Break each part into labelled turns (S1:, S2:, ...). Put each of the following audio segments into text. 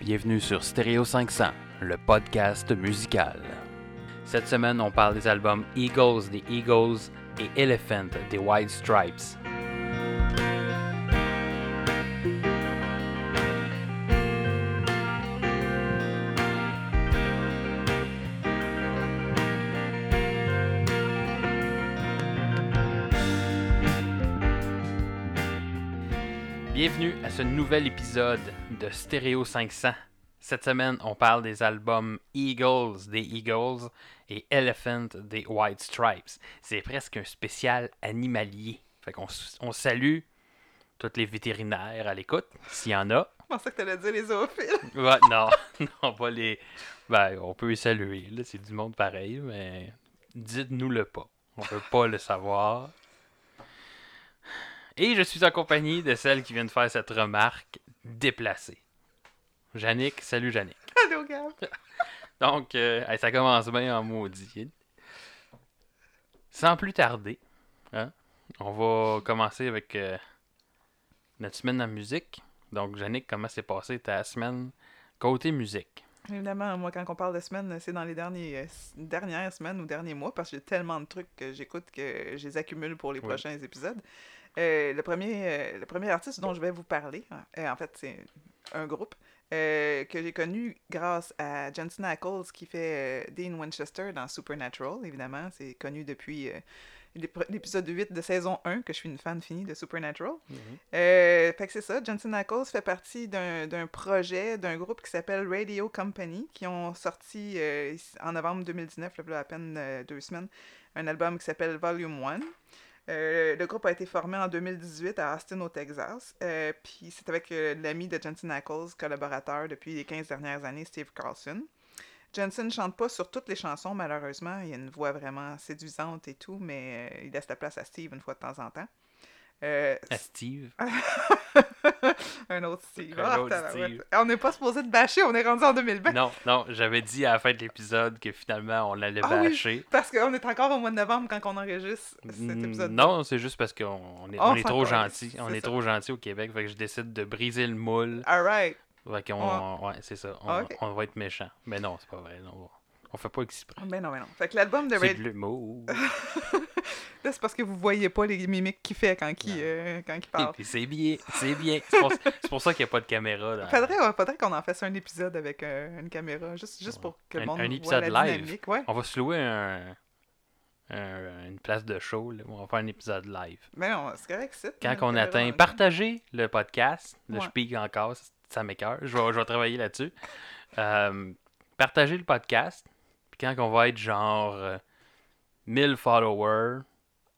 S1: Bienvenue sur Stereo 500, le podcast musical. Cette semaine, on parle des albums Eagles des Eagles et Elephant des White Stripes. Ce nouvel épisode de Stereo 500. Cette semaine, on parle des albums Eagles des Eagles et Elephant des White Stripes. C'est presque un spécial animalier. Fait qu'on on salue tous les vétérinaires à l'écoute, s'il y en a.
S2: Je pensais que t'allais dire les zoophiles.
S1: Ouais, non, non, pas les. Ben, on peut les saluer, c'est du monde pareil, mais dites-nous-le pas. On peut pas le savoir. Et je suis en compagnie de celle qui vient de faire cette remarque déplacée. Jannick, salut Jannick.
S2: Allô, Gab.
S1: Donc, euh, ça commence bien en maudit. Sans plus tarder, hein, on va commencer avec euh, notre semaine en musique. Donc, Jannick, comment s'est passée ta semaine côté musique?
S2: Évidemment, moi, quand on parle de semaines, c'est dans les derniers, euh, dernières semaines ou derniers mois, parce que j'ai tellement de trucs que j'écoute que je les accumule pour les
S1: Oui.
S2: prochains épisodes. Euh, le, premier, euh, le premier artiste dont je vais vous parler, euh, en fait, c'est un groupe que j'ai connu grâce à Jensen Ackles qui fait Dean Winchester dans Supernatural, évidemment. C'est connu depuis l'ép- l'épisode 8 de saison 1, que je suis une fan finie de Supernatural. Euh, fait que c'est ça, Jensen Ackles fait partie d'un projet d'un groupe qui s'appelle Radio Company, qui ont sorti euh, en novembre 2019, là, à peine euh, deux semaines, un album qui s'appelle Volume 1. Euh, le groupe a été formé en 2018 à Austin, au Texas. Euh, Puis c'est avec euh, l'ami de Jensen Ackles, collaborateur depuis les 15 dernières années, Steve Carlson. Jensen ne chante pas sur toutes les chansons, malheureusement. Il a une voix vraiment séduisante et tout, mais il laisse la place à Steve une fois de temps en temps. Euh,
S1: À Steve.
S2: un autre Steve.
S1: Un
S2: Ah,
S1: autre. Steve.
S2: On n'est pas supposé de bâcher, on est rendu en 2020.
S1: Non, non, j'avais dit à la fin de l'épisode que finalement on allait
S2: Ah oui.
S1: bâcher.
S2: Parce qu'on est encore au mois de novembre quand on enregistre cet
S1: Mm,
S2: épisode.
S1: Non, c'est juste parce qu'on on est,
S2: On
S1: on est trop gentil. On est trop gentil au Québec, fait que je décide de briser le moule.
S2: Alright.
S1: Fait qu'on, ouais, c'est ça. On,
S2: Ok.
S1: on va être méchant. Mais non, c'est pas vrai. non, on, fait pas exprès.
S2: Ben non, ben non. Fait que l'album de
S1: C'est
S2: Red...
S1: de l'humour.
S2: Là, c'est parce que vous voyez pas les mimiques qu'il fait quand il, euh, quand il parle.
S1: c'est bien, c'est bien. C'est pour, c'est pour ça qu'il n'y a pas de caméra. Dans...
S2: Faudrait, ouais, faudrait qu'on en fasse un épisode avec euh, une caméra, juste, juste pour que le
S1: Un-
S2: monde
S1: un
S2: voit
S1: épisode
S2: la
S1: live.
S2: dynamique. Ouais.
S1: On va se louer un, un- une place de show. là, où on va faire un épisode live.
S2: Mais non, c'est correct, c'est.
S1: Quand on atteint
S2: le
S1: partager le podcast, là,
S2: Ouais.
S1: je pique encore, ça- m'écoeure. Je vais, je vais travailler là-dessus. Euh, partager le podcast. Quand on va être genre euh, 1000 followers.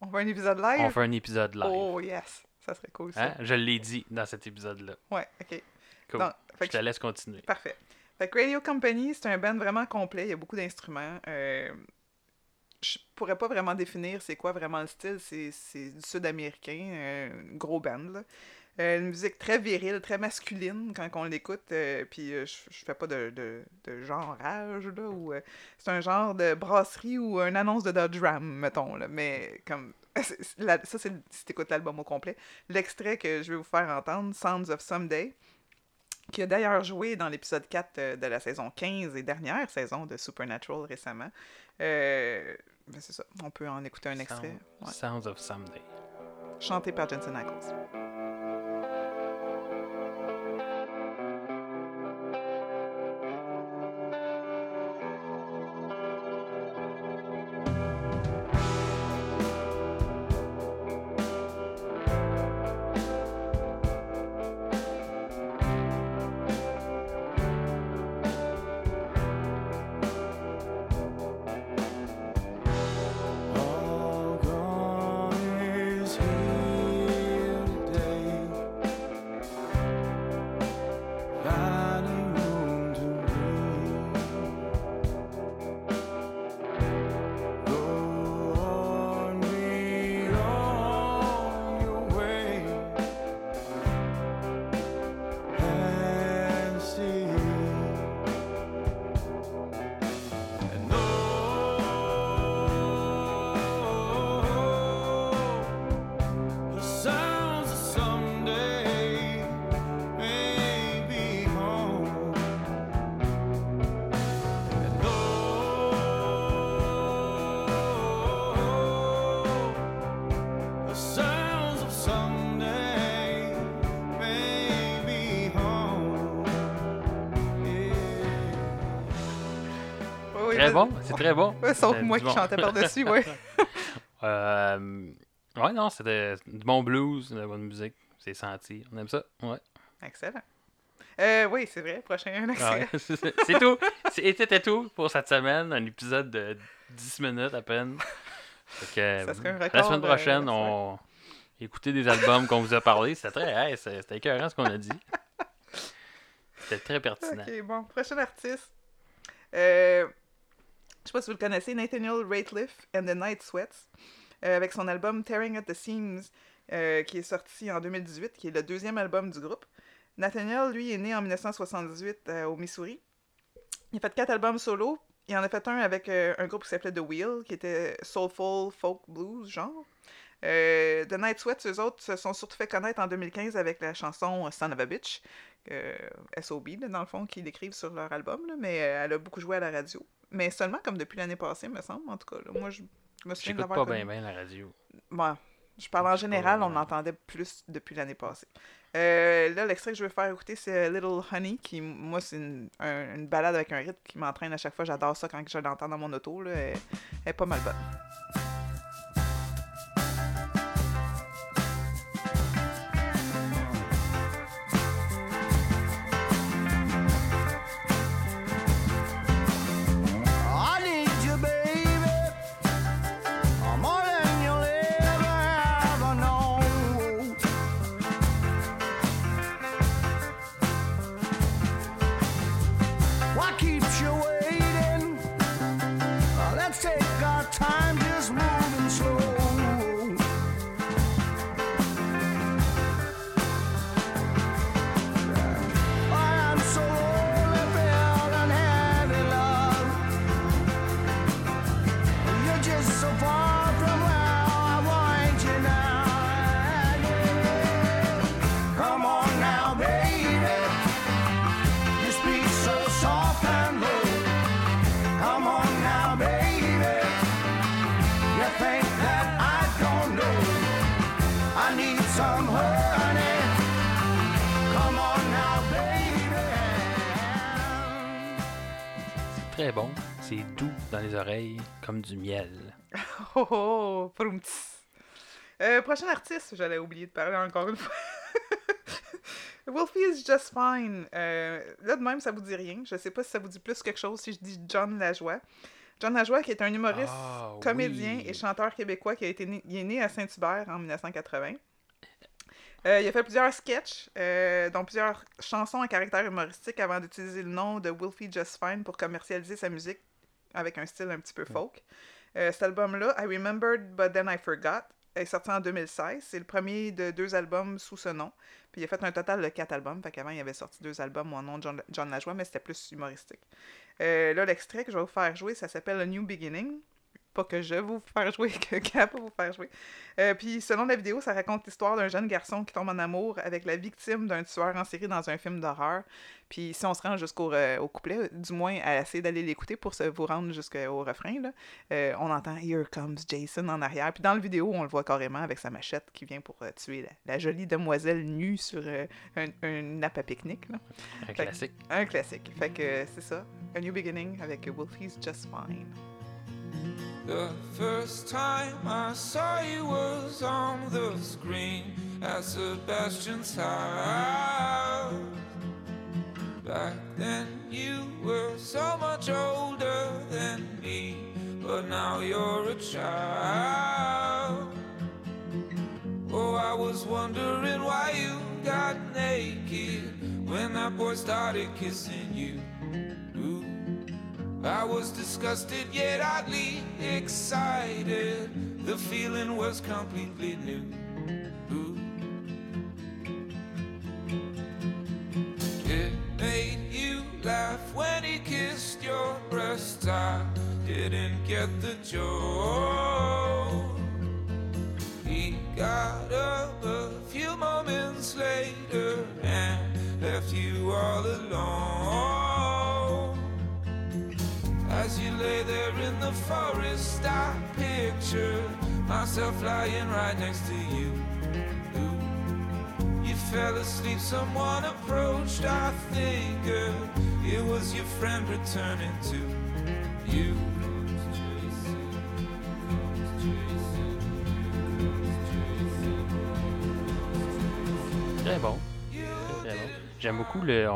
S2: On fait un épisode live?
S1: on fait un épisode live.
S2: Oh yes, ça serait cool ça.
S1: Hein? Je l'ai dit dans cet épisode-là.
S2: Ouais, ok.
S1: Cool.
S2: Donc,
S1: je te laisse continuer.
S2: Parfait. Fait que Radio Company, c'est un band vraiment complet. Il y a beaucoup d'instruments. Euh, je pourrais pas vraiment définir c'est quoi vraiment le style. C'est du sud-américain, euh, gros band. Là. Euh, une musique très virile, très masculine quand on l'écoute. euh, puis euh, je, je fais pas de, de, de là. Ou, euh, c'est un genre de brasserie ou une annonce de Dodge Ram, mettons. Là. Mais comme. la- ça, c'est si t'écoutes l'album au complet. L'extrait que je vais vous faire entendre, Sounds of Someday qui a d'ailleurs joué dans l'épisode 4 euh, de la saison 15 et dernière saison de Supernatural récemment. Ben c'est ça, on peut en écouter un extrait.
S1: Sound-
S2: Ouais.
S1: Sounds of Someday.
S2: Chanté par Jensen Ackles.
S1: C'est très bon.
S2: Ouais, Sauf moi qui
S1: bon.
S2: chantais par-dessus, ouais.
S1: Euh, ouais, non, c'était du bon blues, de la bonne musique. C'est senti. On aime ça. Ouais.
S2: Excellent. Euh, oui, c'est vrai, prochain.
S1: Ouais, c'est tout. C'était tout pour cette semaine. Un épisode de 10 minutes à peine. Que,
S2: Ça serait un
S1: la
S2: record,
S1: semaine prochaine, on écouter des albums qu'on vous a parlé. C'était très. hey, c'était écœurant ce qu'on a dit. C'était très pertinent.
S2: Ok, bon, prochain artiste. Euh, je sais pas si vous le connaissez, Nathaniel Rateliff and the Night Sweats, euh, avec son album Tearing at the Seams, euh, qui est sorti en 2018, qui est le deuxième album du groupe. Nathaniel, lui, est né en 1978 euh, au Missouri. Il a fait quatre albums solo. Il en a fait un avec un groupe qui s'appelait The Wheel, qui était soulful, folk, blues, genre. The Night Sweats, eux autres, se sont surtout fait connaître en 2015 avec la chanson Son of a Bitch, euh, SOB, là, dans le fond, qu'ils décrivent sur leur album, là, mais euh, elle a beaucoup joué à la radio. Mais seulement comme depuis l'année passée, me semble, en tout cas. là. Moi, je me souviens de l'avoir
S1: pas bien bien la radio.
S2: Ouais. Je parle en général, on l'entendait plus depuis l'année passée. Euh, là, l'extrait que je veux faire écouter, c'est Little Honey, qui, moi, c'est une, un- une balade avec un rythme qui m'entraîne à chaque fois. J'adore ça quand je l'entends dans mon auto. Là. Elle, elle est pas mal bonne.
S1: Comme du miel.
S2: Oh oh. Euh, prochain artiste, j'allais oublier de parler encore une fois. Wolfie is just fine. Euh, là, de même, ça vous dit rien. Je sais pas si ça vous dit plus quelque chose si je dis John Lajoie. John Lajoie, qui est un humoriste,
S1: Ah,
S2: comédien
S1: oui.
S2: et chanteur québécois qui a été né, il est né à Saint-Hubert en 1980. Euh, il a fait plusieurs sketchs, euh, dont plusieurs chansons à caractère humoristique avant d'utiliser le nom de Wolfie Just Fine pour commercialiser sa musique avec un style un petit peu folk. Euh, cet album-là, I Remembered But Then I Forgot, est sorti en 2016. C'est le premier de deux albums sous ce nom. Puis il a fait un total de quatre albums. Fait qu'avant, il avait sorti deux albums au nom de John, John Lajoie, mais c'était plus humoristique. Euh, là, l'extrait que je vais vous faire jouer, ça s'appelle A New Beginning. Pas que je vais vous faire jouer, que Cap va vous faire jouer. Euh, puis, selon la vidéo, ça raconte l'histoire d'un jeune garçon qui tombe en amour avec la victime d'un tueur en série dans un film d'horreur. Puis, si on se rend jusqu'au euh, au couplet, du moins à essayer d'aller l'écouter pour se vous rendre jusqu'au refrain, là, euh, on entend Here comes Jason en arrière. Puis, dans la vidéo, on le voit carrément avec sa machette qui vient pour tuer la, la jolie demoiselle nue sur un, un nappe à pique-nique. là.
S1: Un
S2: Fait-
S1: classique.
S2: Un classique. Fait que c'est ça. A New Beginning avec Wolfie's Just Fine.
S3: The first time I saw you was on the screen at Sebastian's house. Back then you were so much older than me, but now you're a child. Oh, I was wondering why you got naked when that boy started kissing you. Ooh. I was disgusted yet oddly excited. The feeling was completely new. Ooh. It made you laugh when he kissed your breast. I didn't get the joke. He got up a few moments later and left you all alone. As you lay there in the forest, I pictured myself lying right next to you. You fell asleep, someone approached. I figured it was your friend returning to. you.
S1: Très bon. Très, bon. J'aime beaucoup le.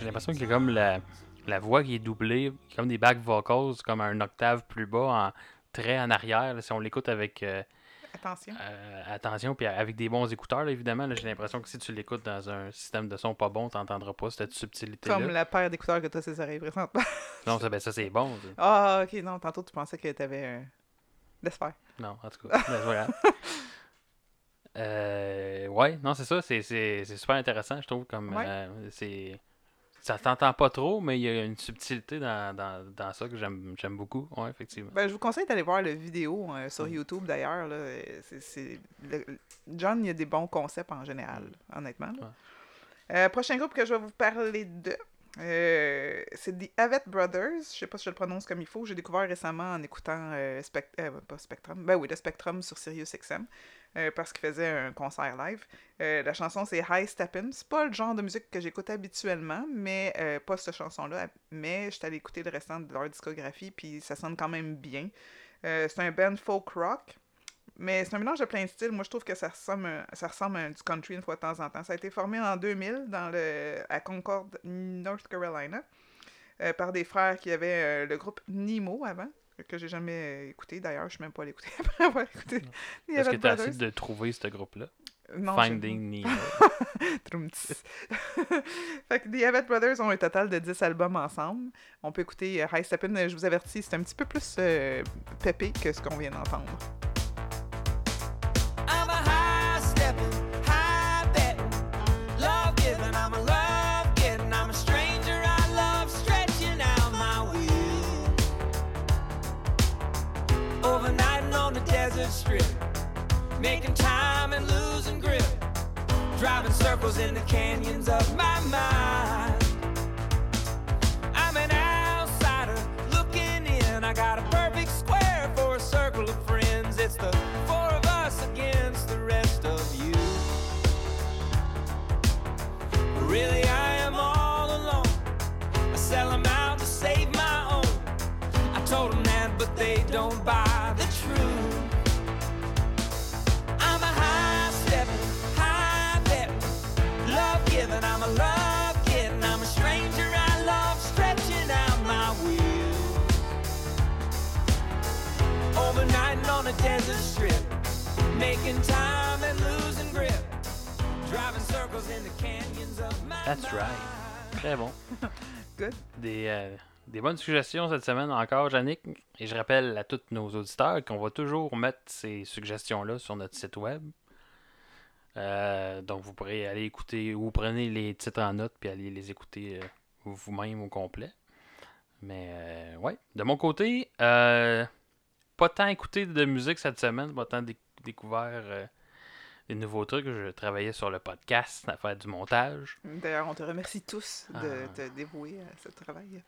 S1: J'ai l'impression comme la, la voix qui est doublée, comme des back vocals, comme un octave plus bas, en très en arrière. là, si on l'écoute avec euh,
S2: Attention.
S1: euh, attention, puis avec des bons écouteurs, là, évidemment, là, j'ai l'impression que si tu l'écoutes dans un système de son pas bon, tu n'entendras pas cette subtilité-là.
S2: Comme la paire d'écouteurs que tu as ses oreilles présentement.
S1: Non, ça, ben, ça c'est bon.
S2: Ah, ok, non, tantôt tu pensais que tu avais un. Laisse faire.
S1: Non, en tout cas, pas grave. Euh, ouais, non, c'est ça, c'est, c'est, c'est super intéressant, je trouve. Comme,
S2: Ouais.
S1: euh, c'est, ça t'entend pas trop, mais il y a une subtilité dans, dans, dans ça que j'aime, beaucoup. Ouais, effectivement.
S2: Ben, je vous conseille d'aller voir la vidéo euh, sur
S1: Mm.
S2: YouTube d'ailleurs. John, il y a des bons concepts en général,
S1: Mm.
S2: honnêtement. Euh, prochain groupe que je vais vous parler de, euh, c'est The Avett Brothers. Je sais pas si je le prononce comme il faut. J'ai découvert récemment en écoutant euh, pas Spectrum, ben oui, le Spectrum sur Sirius XM. Euh, parce qu'il faisait un concert live. Euh, la chanson c'est High Steppin'. C'est pas le genre de musique que j'écoute habituellement, mais euh, pas cette chanson-là. Mais j'étais allé écouter le restant de leur discographie, puis ça sonne quand même bien. C'est un band folk rock. Mais c'est un mélange de plein de styles. Moi, je trouve que ça ressemble, ça ressemble à du country une fois de temps en temps. Ça a été formé en 2000 dans le, à Concord, North Carolina, par des frères qui avaient le groupe Nemo avant, que j'ai jamais euh, écouté. D'ailleurs, je suis même pas allé écouter après avoir écouté
S1: Est-ce que tu as essayé de trouver ce groupe-là?
S2: Non, je-
S1: Finding Nemo.
S2: Fait que The Avett Brothers ont un total de 10 albums ensemble. On peut écouter euh, High Steppin', euh, je vous avertis, c'est un petit peu plus euh, pépé que ce qu'on vient d'entendre.
S4: Making time and losing grip, driving circles in the canyons of my mind.
S1: Très bon.
S2: Good.
S1: Des, euh, des bonnes suggestions cette semaine encore, Yannick. Et je rappelle à tous nos auditeurs qu'on va toujours mettre ces suggestions-là sur notre site web. Euh, donc vous pourrez aller écouter ou prenez les titres en note puis aller les écouter euh, vous-même au complet. Mais euh, ouais, de mon côté, euh, pas tant écouté de musique cette semaine, pas tant déc- découvert des nouveaux trucs. Je travaillais sur le podcast à faire du montage.
S2: D'ailleurs, on te remercie tous de
S1: Ah.
S2: te dévouer à ce travail.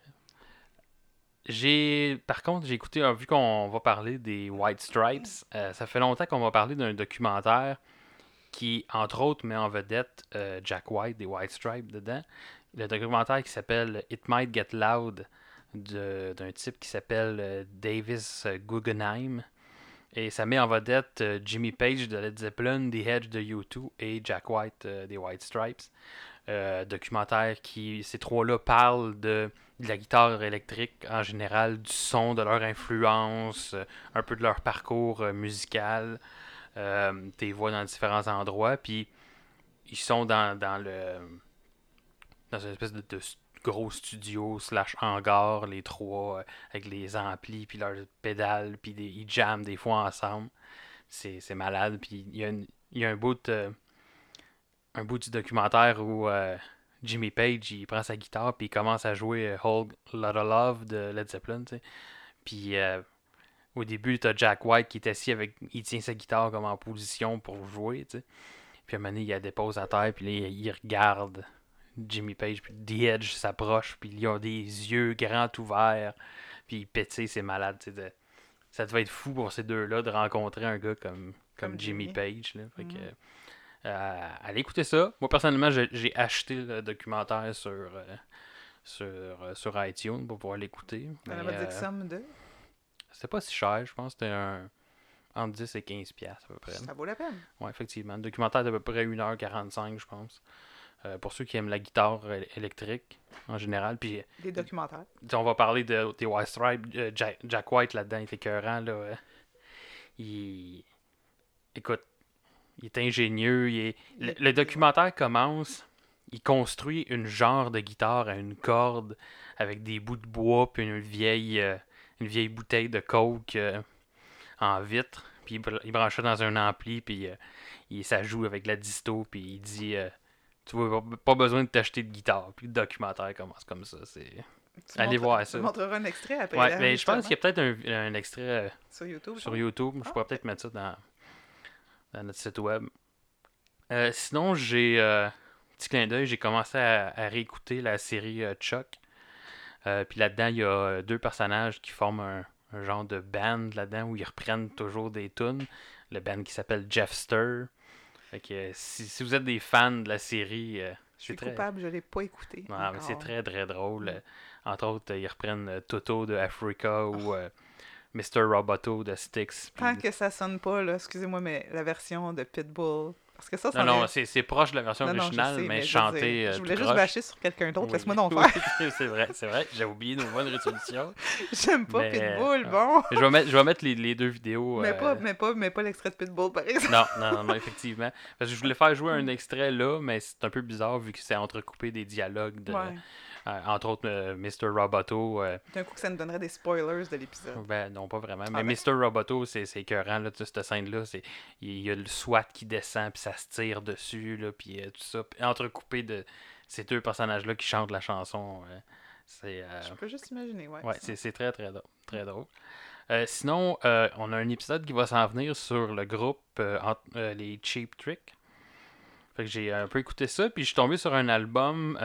S1: J'ai, par contre, j'ai écouté, vu qu'on va parler des White Stripes, euh, ça fait longtemps qu'on va parler d'un documentaire qui, entre autres, met en vedette euh, Jack White des White Stripes dedans. Le documentaire qui s'appelle It Might Get Loud d'un type qui s'appelle euh, Davis Guggenheim. Et ça met en vedette euh, Jimmy Page de Led Zeppelin, The Edge de U2 et Jack White euh, des White Stripes. Euh, documentaire qui, ces trois-là parlent de, la guitare électrique en général, du son, de leur influence, euh, un peu de leur parcours musical. T'es vois dans différents endroits, puis ils sont dans, dans le dans une espèce de, gros studio slash hangar, les trois, euh, avec les amplis, puis leurs pédales, puis des, ils jamment des fois ensemble. C'est c'est malade, puis il y a, une- y a un bout un bout du documentaire où euh, Jimmy Page il prend sa guitare puis il commence à jouer euh, Whole Lotta Love de Led Zeppelin. Puis au début, t'as Jack White qui est assis avec. Il tient sa guitare comme en position pour jouer. Puis à un moment donné, il la dépose à terre, puis là, il regarde Jimmy Page, puis The Edge s'approche, puis ils ont des yeux grands ouverts, puis il pétille, c'est malade, de- Ça devait être fou pour ces deux-là de rencontrer un gars comme, comme,
S2: Comme
S1: Jimmy
S2: Jimmy.
S1: Page, là. Fait que,
S2: Mhm.
S1: euh, allez écouter ça. Moi, personnellement, j'ai acheté le documentaire sur, euh, sur, euh, sur iTunes pour pouvoir l'écouter.
S2: Somme de?
S1: C'était pas si cher, je pense. C'était un entre 10 et 15 piastres à peu près.
S2: Ça vaut la peine.
S1: Ouais, effectivement. Un documentaire d'à peu près 1h45, je pense. Euh, pour ceux qui aiment la guitare euh, électrique en général. Puis
S2: Des documentaires.
S1: tu sais, on va parler de, des White Stripes. Euh, Jack, Jack White là-dedans, il est écœurant. Là. euh. Il... Écoute, il est ingénieux. il est- Le, le documentaire commence. Il construit une genre de guitare à une corde avec des bouts de bois puis une vieille, euh, une vieille bouteille de coke euh, en vitre. Puis il, br- il branche ça dans un ampli puis euh, il, ça joue avec la disto puis il dit euh, tu vois pas- besoin de t'acheter de guitare. Puis le documentaire commence comme ça. C'est Allez voir ça.
S2: Tu montreras un extrait après.
S1: Ouais, mais je pense qu'il y a peut-être un, un extrait euh,
S2: Sur YouTube.
S1: sur. Je
S2: Ah,
S1: pourrais peut-être mettre ça dans, dans notre site web. Euh, sinon, j'ai. euh, petit clin d'œil, j'ai commencé à, à réécouter la série Chuck. Puis là-dedans, il y a deux personnages qui forment un, un genre de band là-dedans où ils reprennent toujours des tunes. Le band qui s'appelle Jeffster. Fait que euh, si, si vous êtes des fans de la série, euh,
S2: Je suis
S1: très-
S2: coupable, je l'ai pas écouté.
S1: Ouais, mais c'est très très drôle.
S2: Mm.
S1: Euh, Entre autres, euh, ils reprennent Toto de Africa ou euh, Mr. Roboto de Styx. puis-
S2: Tant que ça sonne pas, là, excusez-moi, mais la version de Pitbull. Parce que ça, ça
S1: Non, non, c'est proche de la version
S2: Non, non,
S1: originale,
S2: sais,
S1: mais,
S2: dire,
S1: euh,
S2: Je voulais juste bâcher sur quelqu'un d'autre,
S1: Oui.
S2: laisse-moi donc
S1: Oui,
S2: faire.
S1: c'est vrai, c'est vrai. J'ai oublié nos bonnes résolutions.
S2: J'aime pas
S1: Mais,
S2: Pitbull,
S1: euh,
S2: bon.
S1: je vais mettre, je vais mettre les, les deux vidéos.
S2: Mais
S1: euh,
S2: pas, mais pas, mais pas l'extrait de Pitbull, par exemple.
S1: Non, non, non, non, effectivement. Parce que je voulais faire jouer un extrait là, mais c'est un peu bizarre vu que c'est entrecoupé des dialogues de,
S2: Ouais.
S1: Euh, entre autres euh, Mr. Roboto. euh,
S2: D'un coup, que ça nous donnerait des spoilers de l'épisode.
S1: Ben, non, pas vraiment. Mais
S2: Ah ben.
S1: Mr. Roboto, c'est écœurant, là, cette scène-là. Il y a le SWAT qui descend, puis ça se tire dessus, là, puis tout ça. Entrecoupé de ces deux personnages-là qui chantent la chanson. c'est euh,
S2: Je peux juste imaginer, ouais.
S1: ouais, c'est très, très drôle. Très drôle. Euh, sinon, euh, on a un épisode qui va s'en venir sur le groupe euh, entre- les Cheap Trick. Fait que j'ai un peu écouté ça, puis je suis tombé sur un album.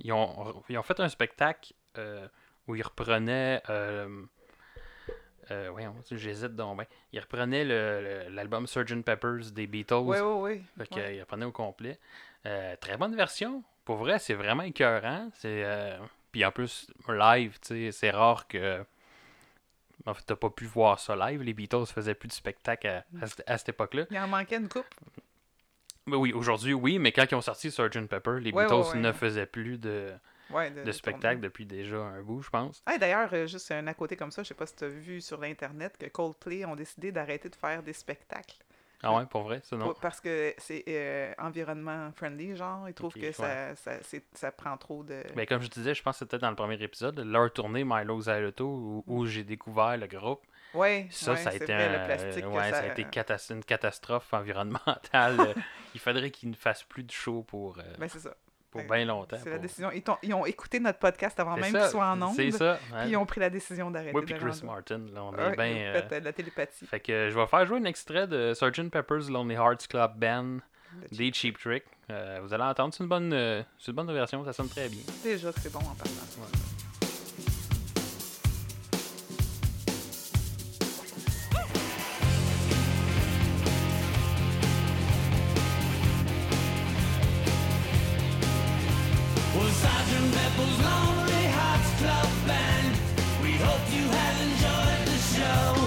S1: Ils, ont, ils ont fait un spectacle euh, où ils reprenaient. Euh, euh, voyons, j'hésite donc bien. Ils reprenaient l'album Sgt. Peppers des Beatles. Fait que,
S2: Ouais.
S1: euh, ils reprenaient au complet. Euh, très bonne version. Pour vrai, c'est vraiment écœurant. C'est, Puis en plus, live, c'est rare que. En fait, t'as pas pu voir ça live. Les Beatles faisaient plus de spectacle à, à cette- à cette époque-là.
S2: Il en manquait une coupe.
S1: Mais oui, aujourd'hui, oui, mais quand ils ont sorti Sgt. Pepper, les
S2: Ouais,
S1: Beatles
S2: ouais,
S1: ne faisaient plus de,
S2: de,
S1: de spectacle depuis déjà un bout, je pense.
S2: Ah, D'ailleurs, euh, juste un à côté comme ça, je sais pas si tu as vu sur l'Internet que Coldplay ont décidé d'arrêter de faire des spectacles.
S1: Ah ouais, pour vrai, ça non?
S2: Parce que c'est euh, environnement friendly, genre. Ils trouvent que
S1: ouais.
S2: ça, ça, prend trop de.
S1: Ben, comme je disais, je pense que c'était dans le premier épisode, leur tournée Milo Xyloto, où, où j'ai découvert le groupe.
S2: Ouais,
S1: Ça,
S2: ouais,
S1: ça a été,
S2: vrai,
S1: un-
S2: le plastique. que
S1: ouais, ça... a été catas- une catastrophe environnementale. Euh, Il faudrait qu'ils ne fassent plus de show pour, euh,
S2: Ben, c'est ça.
S1: pour
S2: fait-
S1: bien longtemps.
S2: C'est la
S1: pour-
S2: décision. Ils, ont écouté notre podcast avant même qu'il soit en ondes.
S1: C'est ça.
S2: Puis
S1: ouais.
S2: ils ont pris la décision d'arrêter.
S1: Moi puis Chris Martin, là, on est bien... euh,
S2: fait, euh, la télépathie.
S1: Fait que je vais faire jouer un extrait de Sgt. Pepper's Lonely Hearts Club Band
S2: Le
S1: des
S2: cheap.
S1: Trick. Euh, vous allez entendre, c'est une bonne, euh, une bonne version, ça sonne très bien.
S2: Déjà que c'est bon en partant.
S5: Sergeant Pepper's Lonely Hearts Club Band. We hope you have enjoyed the show.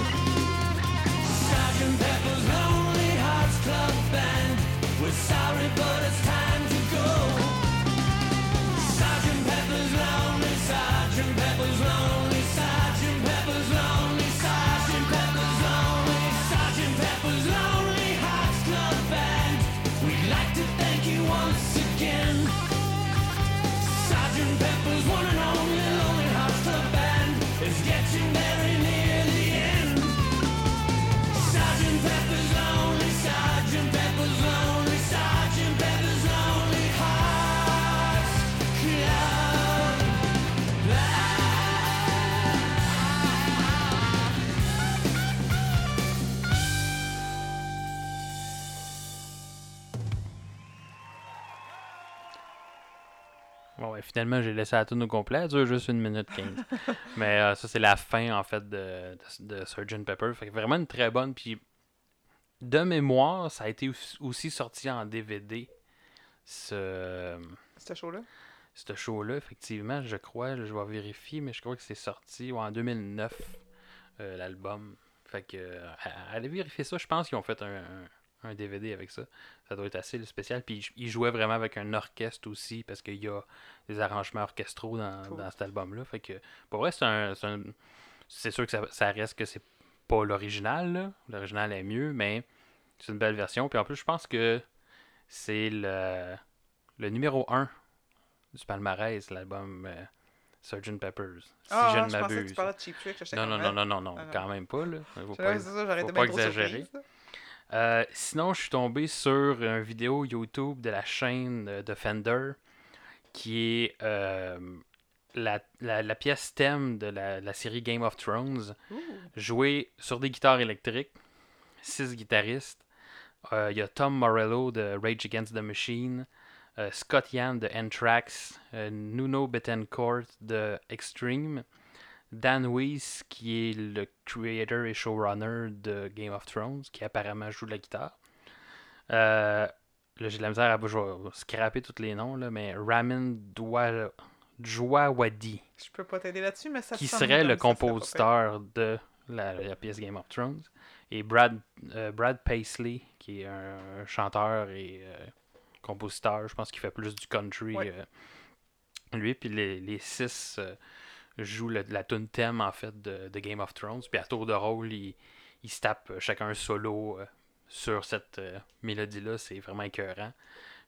S1: Finalement, j'ai laissé la tune au complet. Elle dure juste une minute 15. Mais euh, ça, c'est la fin, en fait, de, de, de Sgt. Pepper. Fait que vraiment une très bonne. Puis, de mémoire, ça a été aussi- sorti en DVD. Ce,
S2: Ce show-là?
S1: ce show-là, effectivement, je crois, je vais vérifier, mais je crois que c'est sorti ouais, en 2009, euh, l'album. Fait que, euh, allez vérifier ça. Je pense qu'ils ont fait un, un- un DVD avec ça. Ça doit être assez spécial. Puis ils jouaient vraiment avec un orchestre aussi, parce qu'il y a des arrangements orchestraux dans,
S2: Cool.
S1: dans cet album-là. Fait que, pour vrai, c'est un. c'est sûr que ça, ça reste que c'est pas l'original. L'original est mieux, mais c'est une belle version. Puis en plus, je pense que c'est le, le numéro 1 du palmarès, l'album euh, Sgt. Peppers. Si
S2: Ah,
S1: je ne m'abuse. Non, non, non, non, non, non,
S2: Ah, non.
S1: quand même pas. Là. Faut pas-
S2: ça,
S1: pas exagérer.
S2: surprise.
S1: Euh, sinon, je suis tombé sur une vidéo YouTube de la chaîne euh, de Fender qui est euh, la, la- la pièce thème de la, la série Game of Thrones, jouée sur des guitares électriques, six guitaristes. Euh, Il y a Tom Morello de Rage Against the Machine, Scott Yann de Anthrax, Nuno Betancourt de Extreme, Dan Weiss qui est le creator et showrunner de Game of Thrones, qui apparemment joue de la guitare. Euh, là, j'ai de la misère à je vais scraper tous les noms, là, mais Ramin Djawadi
S2: Je peux pas t'aider là-dessus, mais ça
S1: qui serait le compositeur de la, la pièce Game of Thrones. Et Brad, euh, Brad Paisley, qui est un chanteur et euh, compositeur, je pense qu'il fait plus du country.
S2: Ouais.
S1: lui, puis les, les six jouent le- la tune thème en fait de, de Game of Thrones. Puis à tour de rôle, ils, ils se tapent euh, chacun un solo euh, sur cette euh, mélodie-là. C'est vraiment écœurant.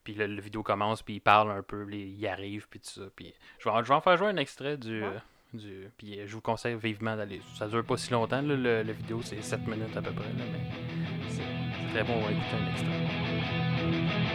S1: Puis le, le vidéo commence, puis il parle un peu, puis il arrive, puis tout ça. Puis je vais, en- je vais en faire jouer un extrait du.
S2: Ouais.
S1: du puis je vous conseille vivement d'aller. Ça dure pas si longtemps, là, le, le vidéo, c'est 7 minutes à peu près, là, mais c'est c'est très bon, on va écouter un extrait.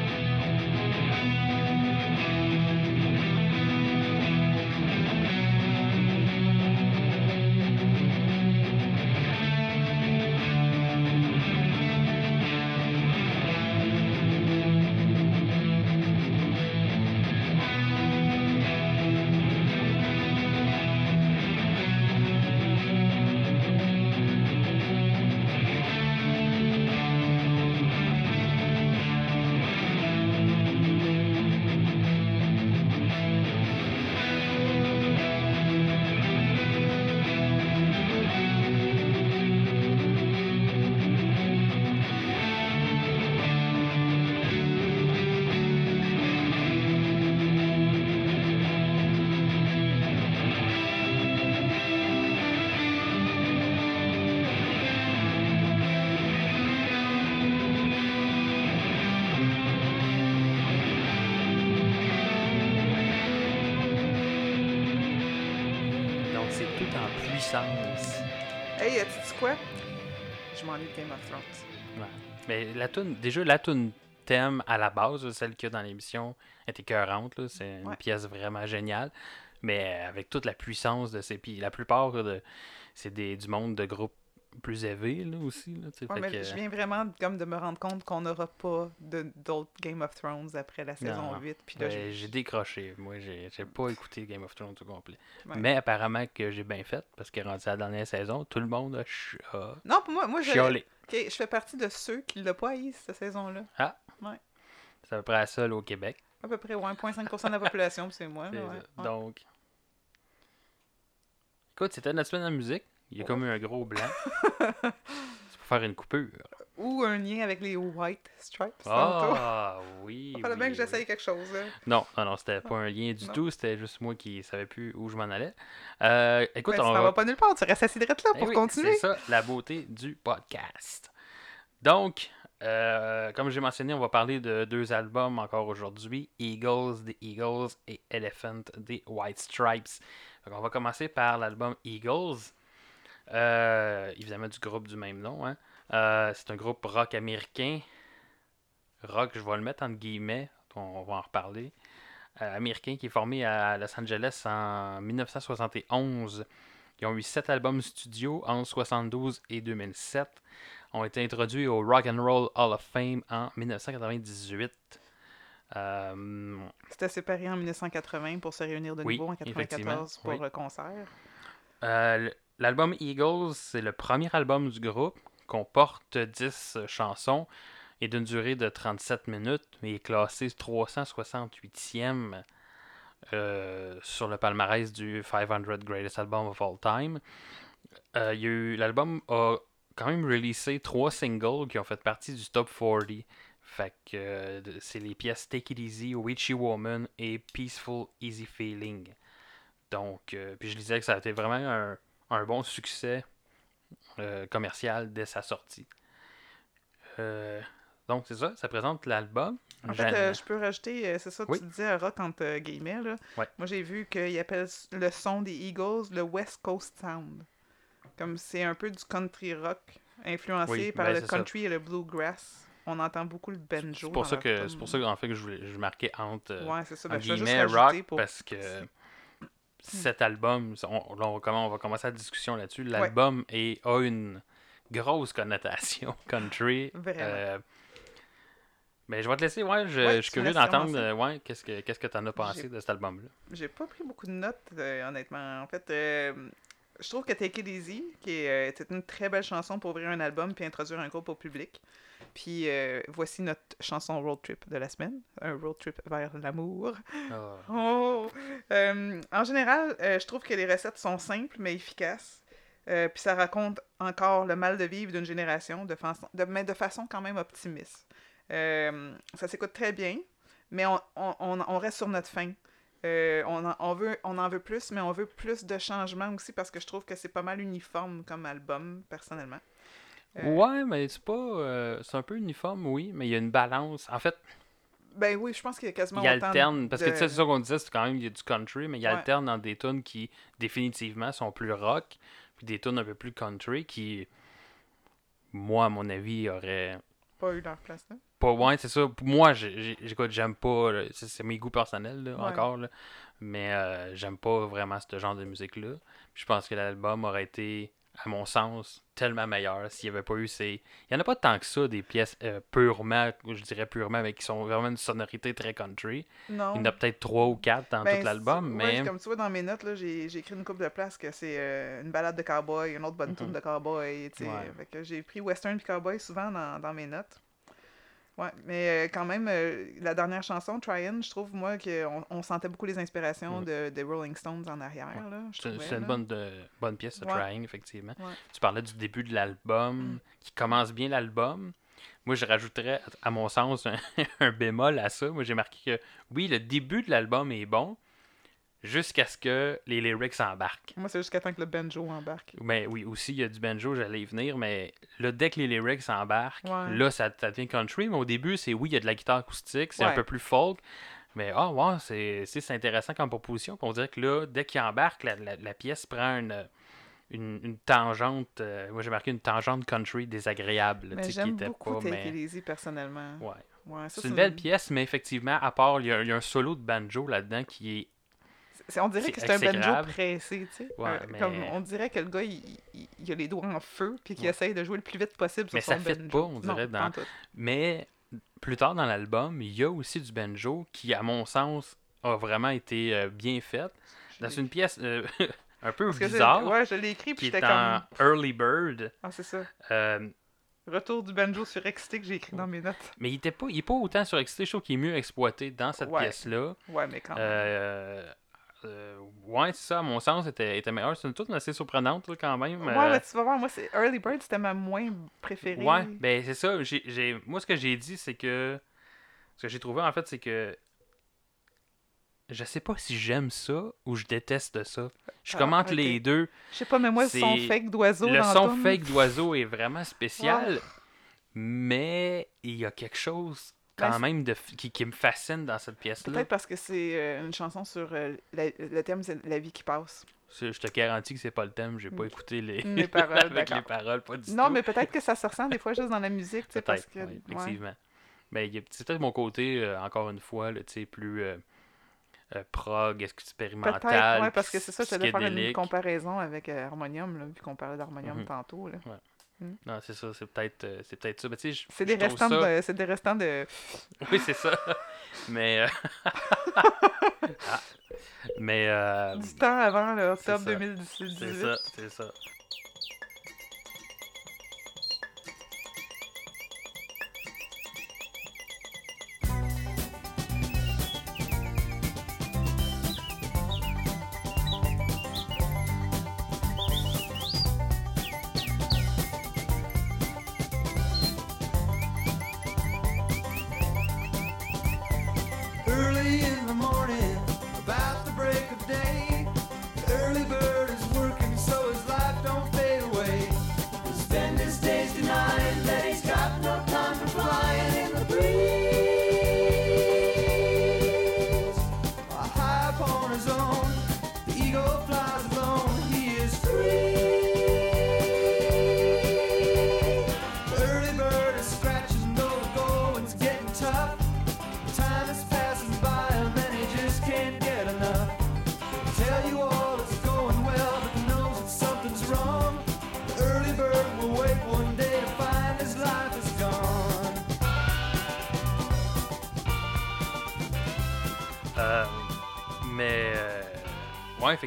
S1: C'est tout en puissance.
S2: Hey, tu sais quoi? Je m'ennuie de Game of Thrones.
S1: Mais la tune, déjà la tune thème à la base, celle qu'il y a dans l'émission, est écœurante. C'est une
S2: Ouais.
S1: pièce vraiment géniale. Mais avec toute la puissance de ces. Puis la plupart, de, c'est des, du monde de groupes plus élevés là, aussi. Là.
S2: Ouais, mais
S1: que-
S2: je viens vraiment de- comme de me rendre compte qu'on n'aura pas d'autres Game of Thrones après la saison
S1: Non.
S2: 8. Puis là,
S1: Ouais,
S2: je-
S1: j'ai décroché. Moi, j'ai pas écouté Game of Thrones au complet.
S2: Ouais.
S1: Mais apparemment que j'ai bien fait, parce que rendu à la dernière saison, tout le monde a, ch- a
S2: Non, pour moi, moi je... je fais partie de ceux qui l'ont pas haï cette saison-là.
S1: C'est à peu près la seule au Québec.
S2: À peu près 1,5% de la population, puis c'est moi. Là, ouais.
S1: ça.
S2: Ouais.
S1: Donc. Écoute, c'était notre semaine de musique. Il y a comme eu un gros blanc. C'est pour faire une coupure.
S2: Ou un lien avec les White Stripes.
S1: Ah oui.
S2: Il fallait
S1: oui,
S2: bien que
S1: oui.
S2: j'essaye quelque chose. Là.
S1: Non, non, non, c'était pas un lien du
S2: Non.
S1: tout. C'était juste moi qui savais plus où je m'en allais. Euh, écoute,
S2: Ben,
S1: on va
S2: vas pas nulle part, tu restes assis direct là
S1: Eh
S2: pour
S1: oui,
S2: continuer.
S1: C'est ça, la beauté du podcast. Donc, euh, comme j'ai mentionné, on va parler de deux albums encore aujourd'hui Eagles des Eagles et Elephant des White Stripes. Donc, on va commencer par l'album Eagles, euh, évidemment du groupe du même nom. hein. Euh, c'est un groupe rock américain. Rock, je vais le mettre entre guillemets, on va en reparler. Euh, américain qui est formé à Los Angeles en 1971. Ils ont eu 7 albums studio entre 72 et 2007. Ont été introduits au Rock and Roll Hall of Fame en 1998. Euh,
S2: C'était séparé en 1980 pour se réunir de
S1: Oui,
S2: nouveau en
S1: effectivement,
S2: 94 pour
S1: oui.
S2: le concert.
S1: euh, L'album Eagles, c'est le premier album du groupe, comporte 10 chansons et d'une durée de 37 minutes, mais est classé 368e euh, sur le palmarès du 500 Greatest Album of All Time. Euh, L'album a quand même releasé trois singles qui ont fait partie du top 40. Fait que euh, c'est les pièces Take It Easy, Witchy Woman et Peaceful Easy Feeling. Donc, puis je disais que ça a été vraiment un, un bon succès euh, commercial dès sa sortie. Euh, donc, c'est ça, ça présente l'album.
S2: En fait, euh, je peux rajouter, c'est ça,
S1: Oui.
S2: tu disais rock entre guillemets. Là.
S1: Ouais.
S2: Moi, j'ai vu qu'ils appellent s- le son des Eagles le West Coast Sound. Comme c'est un peu du country rock influencé
S1: Oui,
S2: par
S1: ben,
S2: le
S1: ça.
S2: country et le bluegrass. On entend beaucoup le banjo.
S1: C'est pour ça que
S2: tune.
S1: c'est pour ça qu'en fait que je voulais je marquais entre
S2: Ouais, ça.
S1: en
S2: Ben,
S1: guillemets rock
S2: pour...
S1: parce que cet album, on, on va, comment- on va commencer la discussion là-dessus. L'album est- a une grosse connotation country.
S2: Vraiment.
S1: Euh, mais je vais te laisser, ouais, je,
S2: Ouais,
S1: je suis
S2: tu
S1: curieux d'entendre, euh, ouais, qu'est-ce que qu'est-ce que t'en as pensé de cet album-là?
S2: J'ai pas pris beaucoup de notes, euh, honnêtement. En fait, euh, je trouve que Take It Easy, qui est, c'est une très belle chanson pour ouvrir un album puis introduire un groupe au public. Puis euh, voici notre chanson road trip de la semaine, un road trip vers l'amour.
S1: Ah.
S2: Oh! Euh, en général, euh, je trouve que les recettes sont simples mais efficaces. Puis ça raconte encore le mal de vivre d'une génération, de, façon, de, mais de façon quand même optimiste. Ça s'écoute très bien, mais on, on, reste sur notre fin. Euh, on, en, on, veut, on en veut plus, mais on veut plus de changements aussi parce que je trouve que c'est pas mal uniforme comme album, personnellement. Euh,
S1: Ouais, mais c'est pas. euh, c'est un peu uniforme, oui, mais il y a une balance. En fait,
S2: Ben oui, je pense qu'il y a quasiment
S1: il alterne. Parce que tu sais, c'est ça qu'on disait, c'est quand même il y a du country, mais il
S2: Ouais.
S1: alterne dans des tunes qui définitivement sont plus rock, puis des tunes un peu plus country qui, moi, à mon avis, auraient
S2: pas eu leur place là.
S1: pas ouais c'est ça moi j'écoute j'aime pas c'est mes goûts personnels là,
S2: Ouais.
S1: encore là. mais euh, j'aime pas vraiment ce genre de musique là je pense que l'album aurait été à mon sens tellement meilleur s'il y avait pas eu ces il y en a pas tant que ça des pièces euh, purement je dirais purement mais qui sont vraiment une sonorité très country
S2: Non.
S1: il y en a peut-être trois ou quatre dans
S2: Ben,
S1: tout l'album
S2: ouais,
S1: mais
S2: comme tu vois dans mes notes, là, j'ai écrit une couple de places que c'est euh, une balade de cowboy, une autre bonne tune de cowboy.
S1: Ouais.
S2: Fait que j'ai pris western et cowboy souvent dans, dans mes notes. Ouais, mais euh, quand même, euh, la dernière chanson, Tryin, je trouve, moi, qu'on on sentait beaucoup les inspirations de, des Rolling Stones en arrière.
S1: C'est une bonne, de- bonne pièce, de
S2: Ouais.
S1: Trying, effectivement.
S2: Ouais.
S1: Tu parlais du début de l'album,
S2: Mm.
S1: qui commence bien l'album. Moi, je rajouterais, à mon sens, un, un bémol à ça. Moi, j'ai marqué que, oui, le début de l'album est bon, jusqu'à ce que les lyrics embarquent.
S2: Moi, c'est jusqu'à temps que le banjo embarque.
S1: Mais oui, aussi, il y a du banjo, j'allais y venir, mais là, dès que les lyrics embarquent,
S2: Ouais.
S1: là, ça, ça devient country. Mais au début, c'est oui, il y a de la guitare acoustique, c'est un peu plus folk. Mais ah, ouais, c'est c'est- c'est intéressant comme proposition. Puis on dirait que là, dès qu'il embarque, la, la- la pièce prend une, une, une tangente. euh, moi, j'ai marqué une tangente country désagréable. tu
S2: Mais
S1: sais, qui
S2: j'aime
S1: était
S2: beaucoup
S1: pas. Mais...
S2: Easy, personnellement.
S1: Ouais.
S2: Ouais,
S1: C'est une belle pièce, mais effectivement, à part, il y, y a un solo de banjo là-dedans qui est.
S2: C'est- On dirait que c'est un banjo pressé, tu sais.
S1: Ouais,
S2: Euh,
S1: mais-
S2: comme on dirait que le gars, il, il- il a les doigts en feu, puis qu'il
S1: Ouais.
S2: essaye de jouer le plus vite possible sur
S1: Mais
S2: son
S1: ça
S2: banjo.
S1: pas, on dirait,
S2: Non,
S1: dans-. Mais plus tard dans l'album, il y a aussi du banjo qui, à mon sens, a vraiment été euh, bien fait. Dans une pièce euh, un peu
S2: Parce
S1: bizarre,
S2: Ouais, je l'ai écrit, puis j'étais comme...
S1: Early Bird.
S2: Ah, c'est ça.
S1: euh,
S2: Retour du banjo surexcité que j'ai écrit dans mes notes.
S1: mais il était pas, il est pas autant surexcité. Je trouve qu'il est mieux exploité dans cette
S2: Ouais.
S1: pièce-là.
S2: Ouais, mais quand même.
S1: Euh, euh, ouais, c'est ça, à mon sens, était, était meilleur. C'est une toute assez surprenante là, quand même.
S2: Ouais,
S1: euh,
S2: mais tu vas voir, moi, c'est Early Bird, c'était ma moins préférée.
S1: Ouais, ben c'est ça. Moi, ce que j'ai dit, c'est que. Ce que j'ai trouvé, en fait, c'est que. Je sais pas si j'aime ça ou je déteste ça. Je
S2: Ah,
S1: commente les deux.
S2: Je sais pas, mais moi, le son fake d'oiseau
S1: Le son fake d'oiseau est vraiment spécial, mais il y a quelque chose quand
S2: c'est-
S1: même de, qui, qui me fascine dans cette pièce-là.
S2: Peut-être parce que c'est euh, une chanson sur... euh, la- le thème, c'est la vie qui passe.
S1: Je te garantis que c'est pas le thème. J'ai pas
S2: Mm.
S1: écouté les,
S2: Les paroles,
S1: avec les paroles, pas du
S2: Non,
S1: tout.
S2: mais peut-être que ça se ressent des fois juste dans la musique, tu sais, parce que...
S1: oui,
S2: ouais.
S1: effectivement. Ben, a- c'est peut-être mon côté, euh, encore une fois, tu sais, plus euh, prog, expérimental,
S2: ouais, parce que c'est ça, je devais faire une comparaison avec Harmonium, là, vu qu'on parlait d'Harmonium
S1: Mhm.
S2: tantôt. là.
S1: Non, c'est ça, c'est peut-être euh, c'est peut-être ça. Mais tu sais, je-
S2: C'est des, restants
S1: ça-
S2: de, c'est des restants de...
S1: Oui, c'est ça. Mais. euh, ah. Mais. euh,
S2: du temps avant le
S1: c'est
S2: octobre
S1: ça.
S2: 2018.
S1: C'est ça, c'est ça.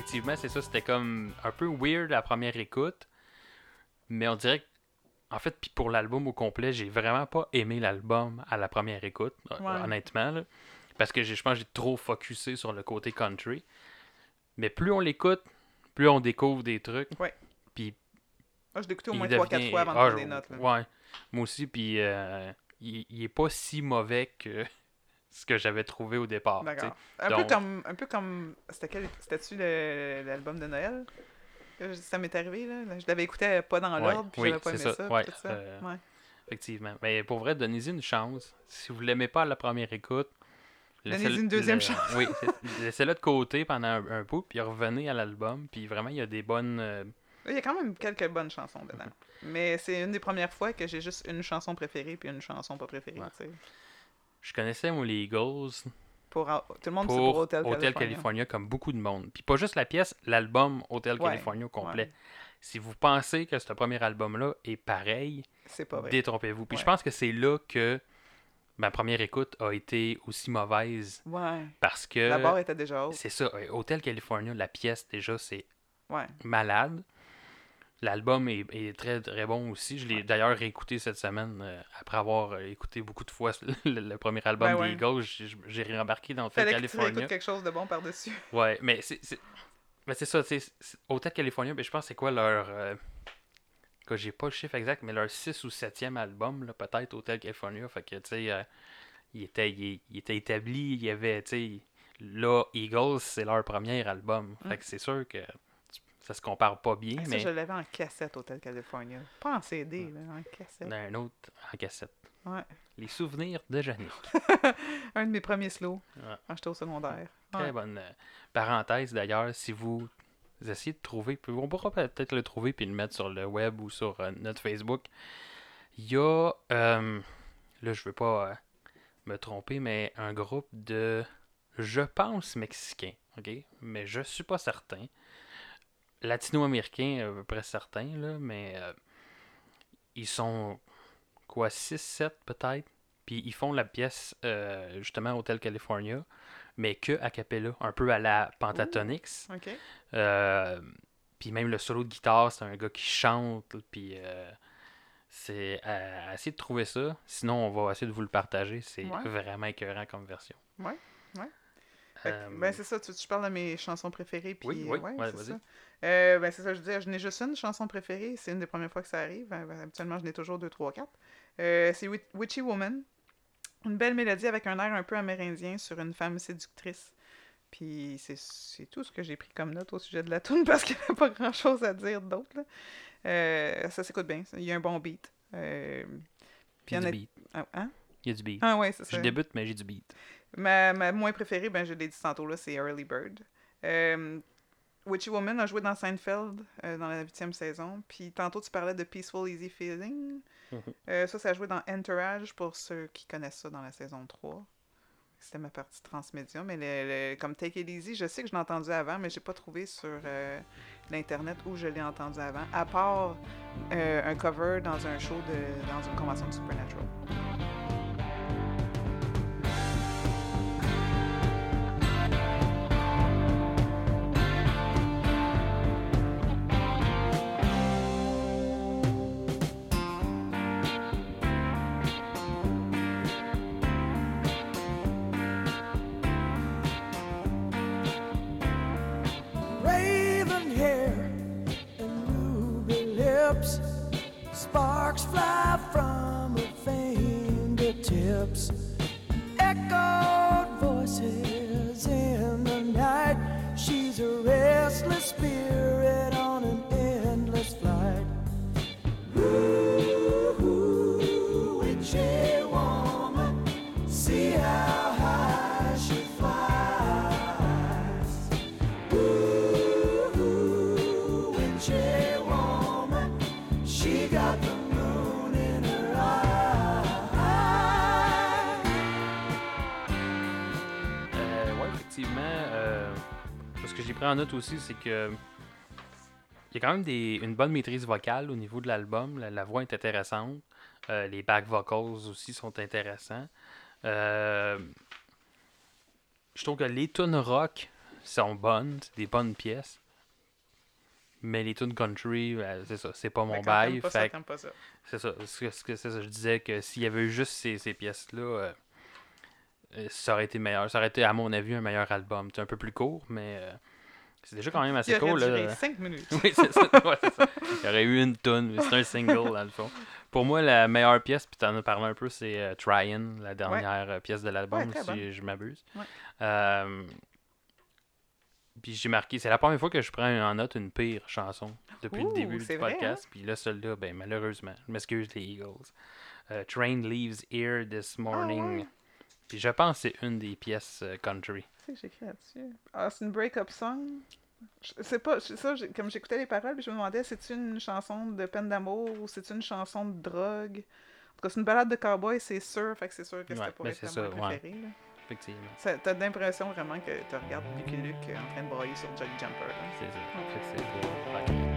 S1: Effectivement, c'est ça. C'était comme un peu weird la première écoute. Mais on dirait que, en fait, puis pour l'album au complet, j'ai vraiment pas aimé l'album à la première écoute, euh,
S2: Ouais.
S1: honnêtement. là. parce que je pense que j'ai trop focusé sur le côté country. Mais plus on l'écoute, plus on découvre des trucs.
S2: Ouais.
S1: Puis
S2: Moi, je écouté au moins 3-4
S1: devient-
S2: fois avant de
S1: Ah,
S2: prendre des notes. là.
S1: Ouais, moi aussi. Puis euh, il, il est pas si mauvais que ce que j'avais trouvé au départ.
S2: D'accord. Un,
S1: Donc-
S2: peu comme, un peu comme. C'était quel... C'était-tu l'album de Noël? Je- Ça m'est arrivé, là. Je l'avais écouté euh, pas dans l'ordre, puis
S1: oui,
S2: j'avais pas aimé
S1: c'est
S2: ça.
S1: ça, ouais,
S2: ça.
S1: euh,
S2: Ouais.
S1: Effectivement. Mais pour vrai, donnez-y une chance. Si vous l'aimez pas à la première écoute,
S2: Donnez-y une deuxième
S1: le-
S2: chance.
S1: Oui, laissez-le de côté pendant un, un bout, puis revenez à l'album. Puis vraiment, il y a des bonnes. euh,
S2: Il y a quand même quelques bonnes chansons dedans. Mais c'est une des premières fois que j'ai juste une chanson préférée puis une chanson pas préférée.
S1: Ouais. Je connaissais, moi, les Eagles
S2: Pour, tout le monde sait
S1: pour
S2: pour Hotel,
S1: Hotel
S2: California.
S1: California, comme beaucoup de monde. Puis pas juste la pièce, l'album Hotel
S2: Ouais,
S1: California au complet.
S2: ouais.
S1: Si vous pensez que ce premier album-là est pareil,
S2: C'est pas vrai.
S1: détrompez-vous. Puis je pense que c'est là que ma première écoute a été aussi mauvaise
S2: Ouais.
S1: parce que
S2: La barre était déjà haute.
S1: c'est ça, Hotel California, la pièce déjà c'est
S2: Ouais.
S1: malade. L'album est, est très très bon aussi. Je l'ai d'ailleurs réécouté cette semaine euh, après avoir euh, écouté beaucoup de fois le, le premier album
S2: Ben
S1: des. Eagles. J'ai- rembarqué dans Hotel
S2: Fallait que tu
S1: California.
S2: quelque chose de bon par-dessus.
S1: Ouais, mais c'est mais c'est ça, c'est Hotel California, ben, je pense que c'est quoi leur euh, que j'ai pas le chiffre exact, mais leur 6 ou 7e album peut-être Hotel California, fait que tu sais euh, il était il, il était établi, il y avait tu sais là Eagles, c'est leur premier album. Fait
S2: Mm.
S1: que c'est sûr que ça se compare pas bien,
S2: Ah, ça,
S1: mais
S2: je l'avais en cassette, Hotel California. Pas en CD, là, en cassette.
S1: d'un autre en cassette.
S2: Ouais.
S1: Les souvenirs de Jannick.
S2: Un de mes premiers slows
S1: Ouais.
S2: quand j'étais au secondaire.
S1: Très bonne euh, parenthèse d'ailleurs, si vous essayez de trouver, on pourra peut-être le trouver puis le mettre sur le web ou sur euh, notre Facebook. Il y a, euh, là je veux pas euh, me tromper, mais un groupe de, je pense mexicain, ok, mais je suis pas certain. Latino-américain, à peu près certain, là, mais euh, ils sont quoi, 6-7 peut-être? Puis ils font la pièce euh, justement Hotel California, mais que a cappella, un peu à la Pentatonix.
S2: OK.
S1: Euh, puis même le solo de guitare, c'est un gars qui chante. Puis euh, c'est essayer de trouver ça. Sinon, on va essayer de vous le partager. C'est
S2: Ouais.
S1: vraiment écœurant comme version.
S2: Ouais, ouais. Fait ben, c'est ça, tu, tu parles de mes chansons préférées. Puis,
S1: Oui, oui,
S2: ouais,
S1: ouais,
S2: c'est
S1: vas-y.
S2: ça. Euh, ben, c'est ça, je veux dire, je n'ai juste une chanson préférée. C'est une des premières fois que ça arrive. Euh, ben, habituellement, je n'ai toujours deux, trois, quatre. Euh, c'est Wit- Witchy Woman. Une belle mélodie avec un air un peu amérindien sur une femme séductrice. Puis c'est- tout ce que j'ai pris comme note au sujet de la tune parce qu'il n'y a pas grand chose à dire d'autre. Euh, ça s'écoute bien. Il y a un bon beat. Euh,
S1: Il y a du beat.
S2: Ah, hein?
S1: Il y a du beat.
S2: Ah ouais, c'est ça.
S1: Je débute, mais j'ai du beat.
S2: Ma, ma moins préférée, ben, je l'ai dit tantôt, là, c'est Early Bird. Euh, Witchy Woman a joué dans Seinfeld euh, dans la huitième saison. Puis tantôt, tu parlais de Peaceful Easy Feeling.
S1: Mhm.
S2: Euh, ça, ça a joué dans Entourage pour ceux qui connaissent ça dans la saison 3. C'était ma partie transmédia. Mais le, le- comme Take It Easy, je sais que je l'ai entendu avant, mais j'ai pas trouvé sur euh, l'Internet où je l'ai entendu avant. À part un cover dans un show de, dans une convention de Supernatural.
S1: Ce que j'ai pris en note aussi, c'est que il y a quand même des, une bonne maîtrise vocale au niveau de l'album. La, la voix est intéressante. Euh, les back vocals aussi sont intéressants. Euh, je trouve que les tunes rock sont bonnes, c'est des bonnes pièces. Mais les tunes country, euh, c'est ça, c'est pas mon bail.
S2: ça,
S1: c'est ça, c'est ça, je disais que s'il y avait eu juste ces, ces pièces-là, euh, ça aurait été meilleur. Ça aurait été, à mon avis, un meilleur album. C'est un peu plus court, mais euh, c'est déjà quand même assez
S2: aurait
S1: cool. là.
S2: duré 5 minutes.
S1: Oui, c'est ça. ouais, c'est ça. Il y aurait eu une tonne, mais c'est un single dans le fond. Pour moi, la meilleure pièce, puis tu en as parlé un peu, c'est euh, Tryin', la dernière euh, pièce de l'album,
S2: Ouais,
S1: si je m'abuse. Euh, puis j'ai marqué, c'est la première fois que je prends en note une pire chanson depuis
S2: Ouh,
S1: le début du
S2: vrai, hein?
S1: podcast. Puis là, celle-là, ben, malheureusement, je m'excuse les Eagles. Euh, Train leaves here this morning.
S2: Ah.
S1: Puis je pense que c'est une des pièces euh, country.
S2: C'est que j'écris là-dessus. Ah, c'est une break-up song. Sais pas, c'est ça, comme j'écoutais les paroles, je me demandais, c'est une chanson de peine d'amour ou c'est une chanson de drogue? En tout cas, c'est une balade de cowboy, c'est sûr, fait que c'est sûr que
S1: Ouais,
S2: c'était pour
S1: ben
S2: être
S1: c'est
S2: ma
S1: ça, ouais.
S2: là.
S1: Effectivement.
S2: T'as l'impression vraiment que tu regardes Lucky Luke en train de broyer sur Jolly Jumper.
S1: C'est ça. C'est pour-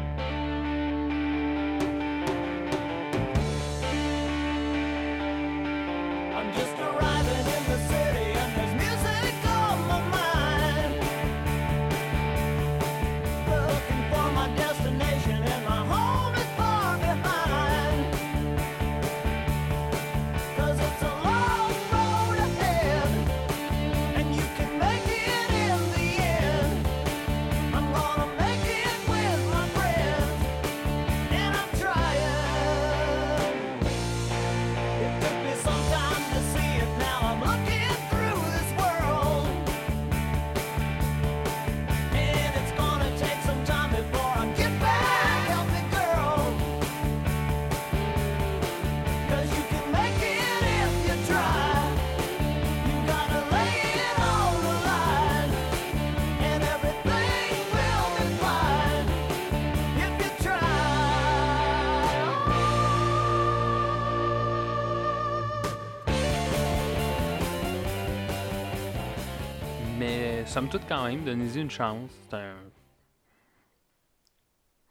S1: somme toute, quand même, donnez-y une chance. C'est un.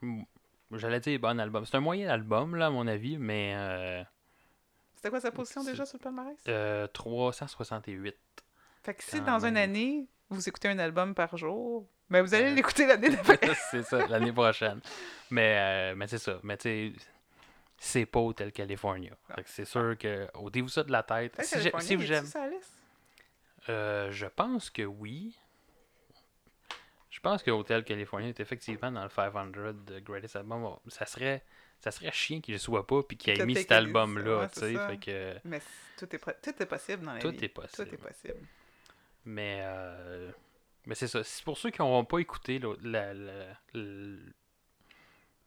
S1: Hmm, J'allais dire bon album. C'est un moyen album, là, à mon avis, mais. Euh,
S2: C'était quoi sa position déjà sur le palmarès?
S1: euh, 368.
S2: Fait que si dans une année, vous écoutez un album par jour, ben vous allez
S1: Euh.
S2: l'écouter l'année d'après.
S1: c'est ça, l'année prochaine. Mais, euh, mais c'est ça. Mais tu sais, c'est pas Hotel California. Fait que c'est sûr que. ôtez-vous ça de la tête. Si, si vous j'aime. Euh, je pense que oui. Je pense que Hotel California est effectivement dans le 500 de Greatest Album. Ça serait, ça serait chiant qu'il ne soit pas puis qu'il ait mis cet album-là.
S2: ouais,
S1: que
S2: Mais tout est, tout est possible dans la
S1: tout
S2: vie.
S1: est possible.
S2: Tout est possible.
S1: Mais, euh, mais c'est ça. C'est pour ceux qui n'auront pas écouté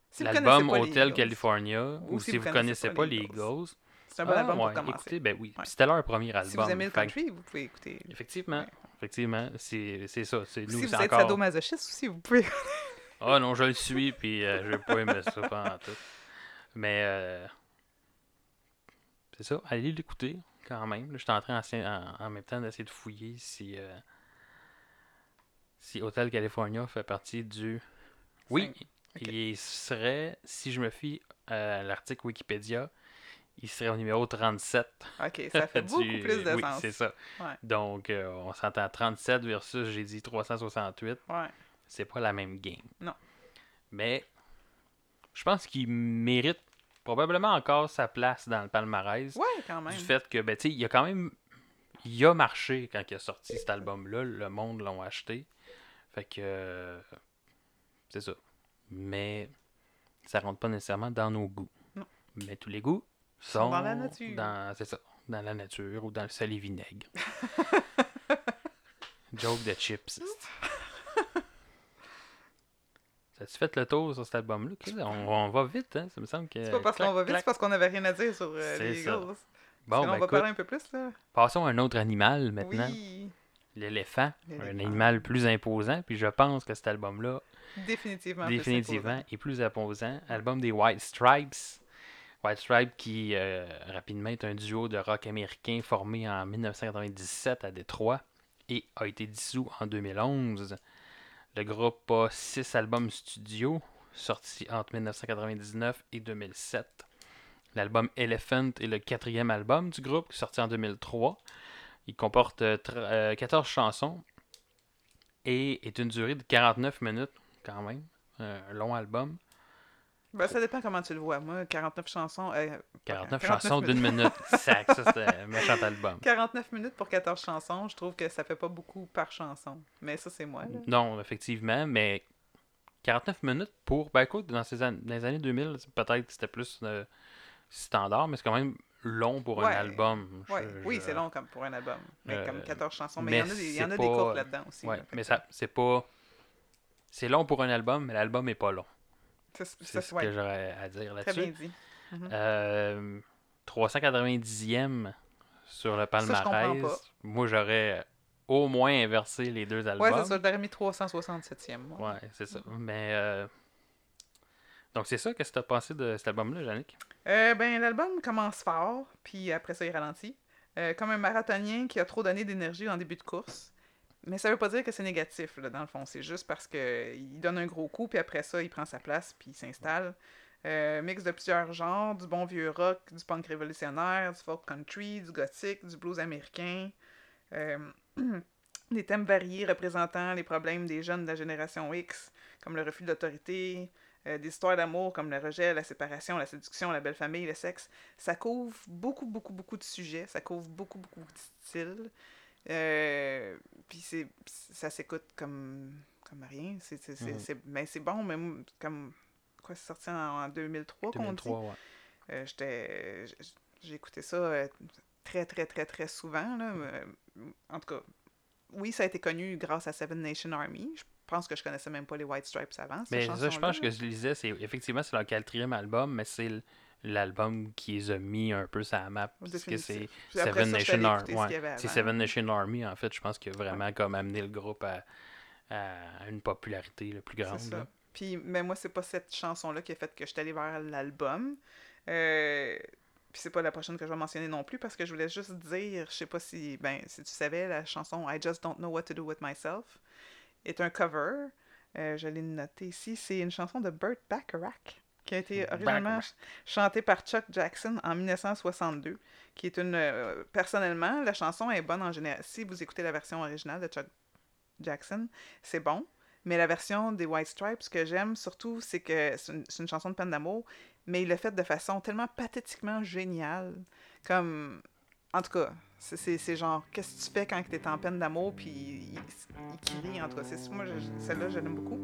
S2: Si
S1: l'album Hotel California ou, si, vous connaissez pas les Eagles,
S2: C'est un bon
S1: ah,
S2: album
S1: ouais,
S2: pour commencer.
S1: écoutez, ben oui.
S2: Ouais.
S1: C'était leur premier album.
S2: si vous aimez le
S1: Fait
S2: country, vous pouvez écouter.
S1: Effectivement. Effectivement, c'est ça. C'est nous,
S2: si vous êtes
S1: encore...
S2: sadomasochiste aussi, vous pouvez.
S1: Ah non, je le suis, puis euh, je vais pas aimer ça en tout. Mais euh, c'est ça, allez l'écouter quand même. Suis en train en, en- même temps d'essayer de fouiller si, euh, si Hotel California fait partie du. Oui,
S2: Cinq. Ok.
S1: il serait, si je me fie à l'article Wikipédia, il serait au numéro 37.
S2: Ok, ça fait beaucoup
S1: du-
S2: plus de
S1: oui,
S2: sens.
S1: c'est ça.
S2: Ouais.
S1: Donc, euh, on s'entend 37 versus, j'ai dit 368
S2: Ouais.
S1: c'est pas la même game.
S2: Non.
S1: Mais je pense qu'il mérite probablement encore sa place dans le palmarès
S2: Ouais, quand même.
S1: du fait que ben tu sais, il a quand même il a marché quand il a sorti cet album là, le monde l'ont acheté. Fait que c'est ça. Mais ça rentre pas nécessairement dans nos goûts.
S2: Non.
S1: Mais tous les goûts
S2: Sont dans la nature.
S1: dans- c'est ça, dans la nature ou dans le sel et vinaigre. Joke de chips. Ça tu fait le tour sur cet album-là? On, on va vite, hein? Ça me semble que.
S2: C'est pas parce qu'on va vite, c'est parce qu'on avait rien à dire sur euh, les
S1: ça.
S2: Eagles.
S1: Bon, ben
S2: on va
S1: écoute,
S2: parler un peu plus, là.
S1: passons à un autre animal maintenant.
S2: Oui,
S1: L'éléphant. Un animal plus imposant. Puis je pense que cet album-là,
S2: définitivement. plus
S1: définitivement,
S2: imposant.
S1: est plus imposant. Album des White Stripes. White Stripes qui, euh, rapidement, est un duo de rock américain formé en 1997 à Détroit et a été dissous en 2011. Le groupe a six albums studio sortis entre 1999 et 2007. L'album Elephant est le quatrième album du groupe, sorti en 2003. Il comporte euh, tr- euh, 14 chansons et est une durée de 49 minutes, quand même. Un long album.
S2: Ben, ça dépend comment tu le vois. Moi, 49 chansons. euh,
S1: 49,
S2: 49
S1: chansons d'une minute. Sac, ça c'était un méchant album.
S2: 49 minutes pour 14 chansons, je trouve que ça fait pas beaucoup par chanson. Mais ça, c'est moi. Là.
S1: Non, effectivement, mais 49 minutes pour. Ben écoute, dans, ces an- dans les années 2000, peut-être que c'était plus euh, standard, mais c'est quand même long pour un album.
S2: Ouais.
S1: Je-
S2: Oui, c'est long comme pour un album. Mais
S1: Euh,
S2: comme 14 chansons. Mais
S1: mais
S2: il y en a des, il y en a
S1: c'est
S2: des
S1: pas-
S2: courtes là-dedans aussi.
S1: Ouais,
S2: là.
S1: Mais ça, c'est pas. C'est long pour un album, mais l'album est pas long. C'est ce
S2: ouais,
S1: que j'aurais à dire
S2: Très bien
S1: là-dessus.
S2: dit. Mhm.
S1: Euh, 390e sur le palmarès. Moi, j'aurais au moins inversé les deux albums.
S2: Ouais, c'est ça. Je l'aurais mis 367e. moi.
S1: Ouais, c'est ça. Mais. euh, Donc, c'est ça. Qu'est-ce que tu as pensé de cet album-là, Yannick?
S2: Euh, ben, l'album commence fort, puis après ça, il ralentit. Euh, comme un marathonien qui a trop donné d'énergie en début de course. Mais ça veut pas dire que c'est négatif, là, dans le fond. C'est juste parce que il donne un gros coup, puis après ça, il prend sa place, puis il s'installe. Euh, mix de plusieurs genres, du bon vieux rock, du punk révolutionnaire, du folk country, du gothique, du blues américain. Euh, des thèmes variés représentant les problèmes des jeunes de la génération X, comme le refus de l'autorité, euh, des histoires d'amour comme le rejet, la séparation, la séduction, la belle famille, le sexe. Ça couvre beaucoup, beaucoup, beaucoup de sujets. Ça couvre beaucoup, beaucoup de styles. Euh, Puis c'est, ça s'écoute comme, comme rien. C'est, c'est, c'est,
S1: Mhm.
S2: c'est- mais c'est bon, mais comme. Quoi, c'est sorti en, en 2003, qu'on dit?
S1: 2003, ouais.
S2: Euh, j'étais, j- j'ai écouté ça euh, très, très, très, très souvent. Là. Euh, En tout cas, oui, ça a été connu grâce à Seven Nation Army. Je pense que je connaissais même pas les White Stripes avant.
S1: Mais ça, je pense que je lisais, c'est effectivement c'est leur quatrième album, mais c'est l'album qui les a mis un peu sur la map. Parce que
S2: Définitif.
S1: c'est Seven Nation Army. C'est. Seven Nation Army, en fait, je pense qu'il a vraiment comme amené le groupe à, à une popularité là, plus grande.
S2: Ça.
S1: là.
S2: Puis, mais moi, c'est pas cette chanson-là qui a fait que je suis allée vers l'album. Euh, puis c'est pas la prochaine que je vais mentionner non plus parce que je voulais juste dire, je sais pas si, ben, si tu savais, la chanson I Just Don't Know What to Do With Myself est un cover. Euh, je l'ai noté ici. C'est une chanson de Burt Bacharach qui a été originalement chantée par Chuck Jackson en 1962. Qui est une. euh, personnellement, la chanson est bonne en général. Si vous écoutez la version originale de Chuck Jackson, c'est bon. Mais la version des White Stripes, ce que j'aime surtout, c'est que c'est une, chanson de peine d'amour, mais il l'a fait de façon tellement pathétiquement géniale. Comme. En tout cas, c'est- genre, qu'est-ce que tu fais quand t'es en peine d'amour, puis il, il crie, en tout cas. Moi, celle-là, je l'aime beaucoup.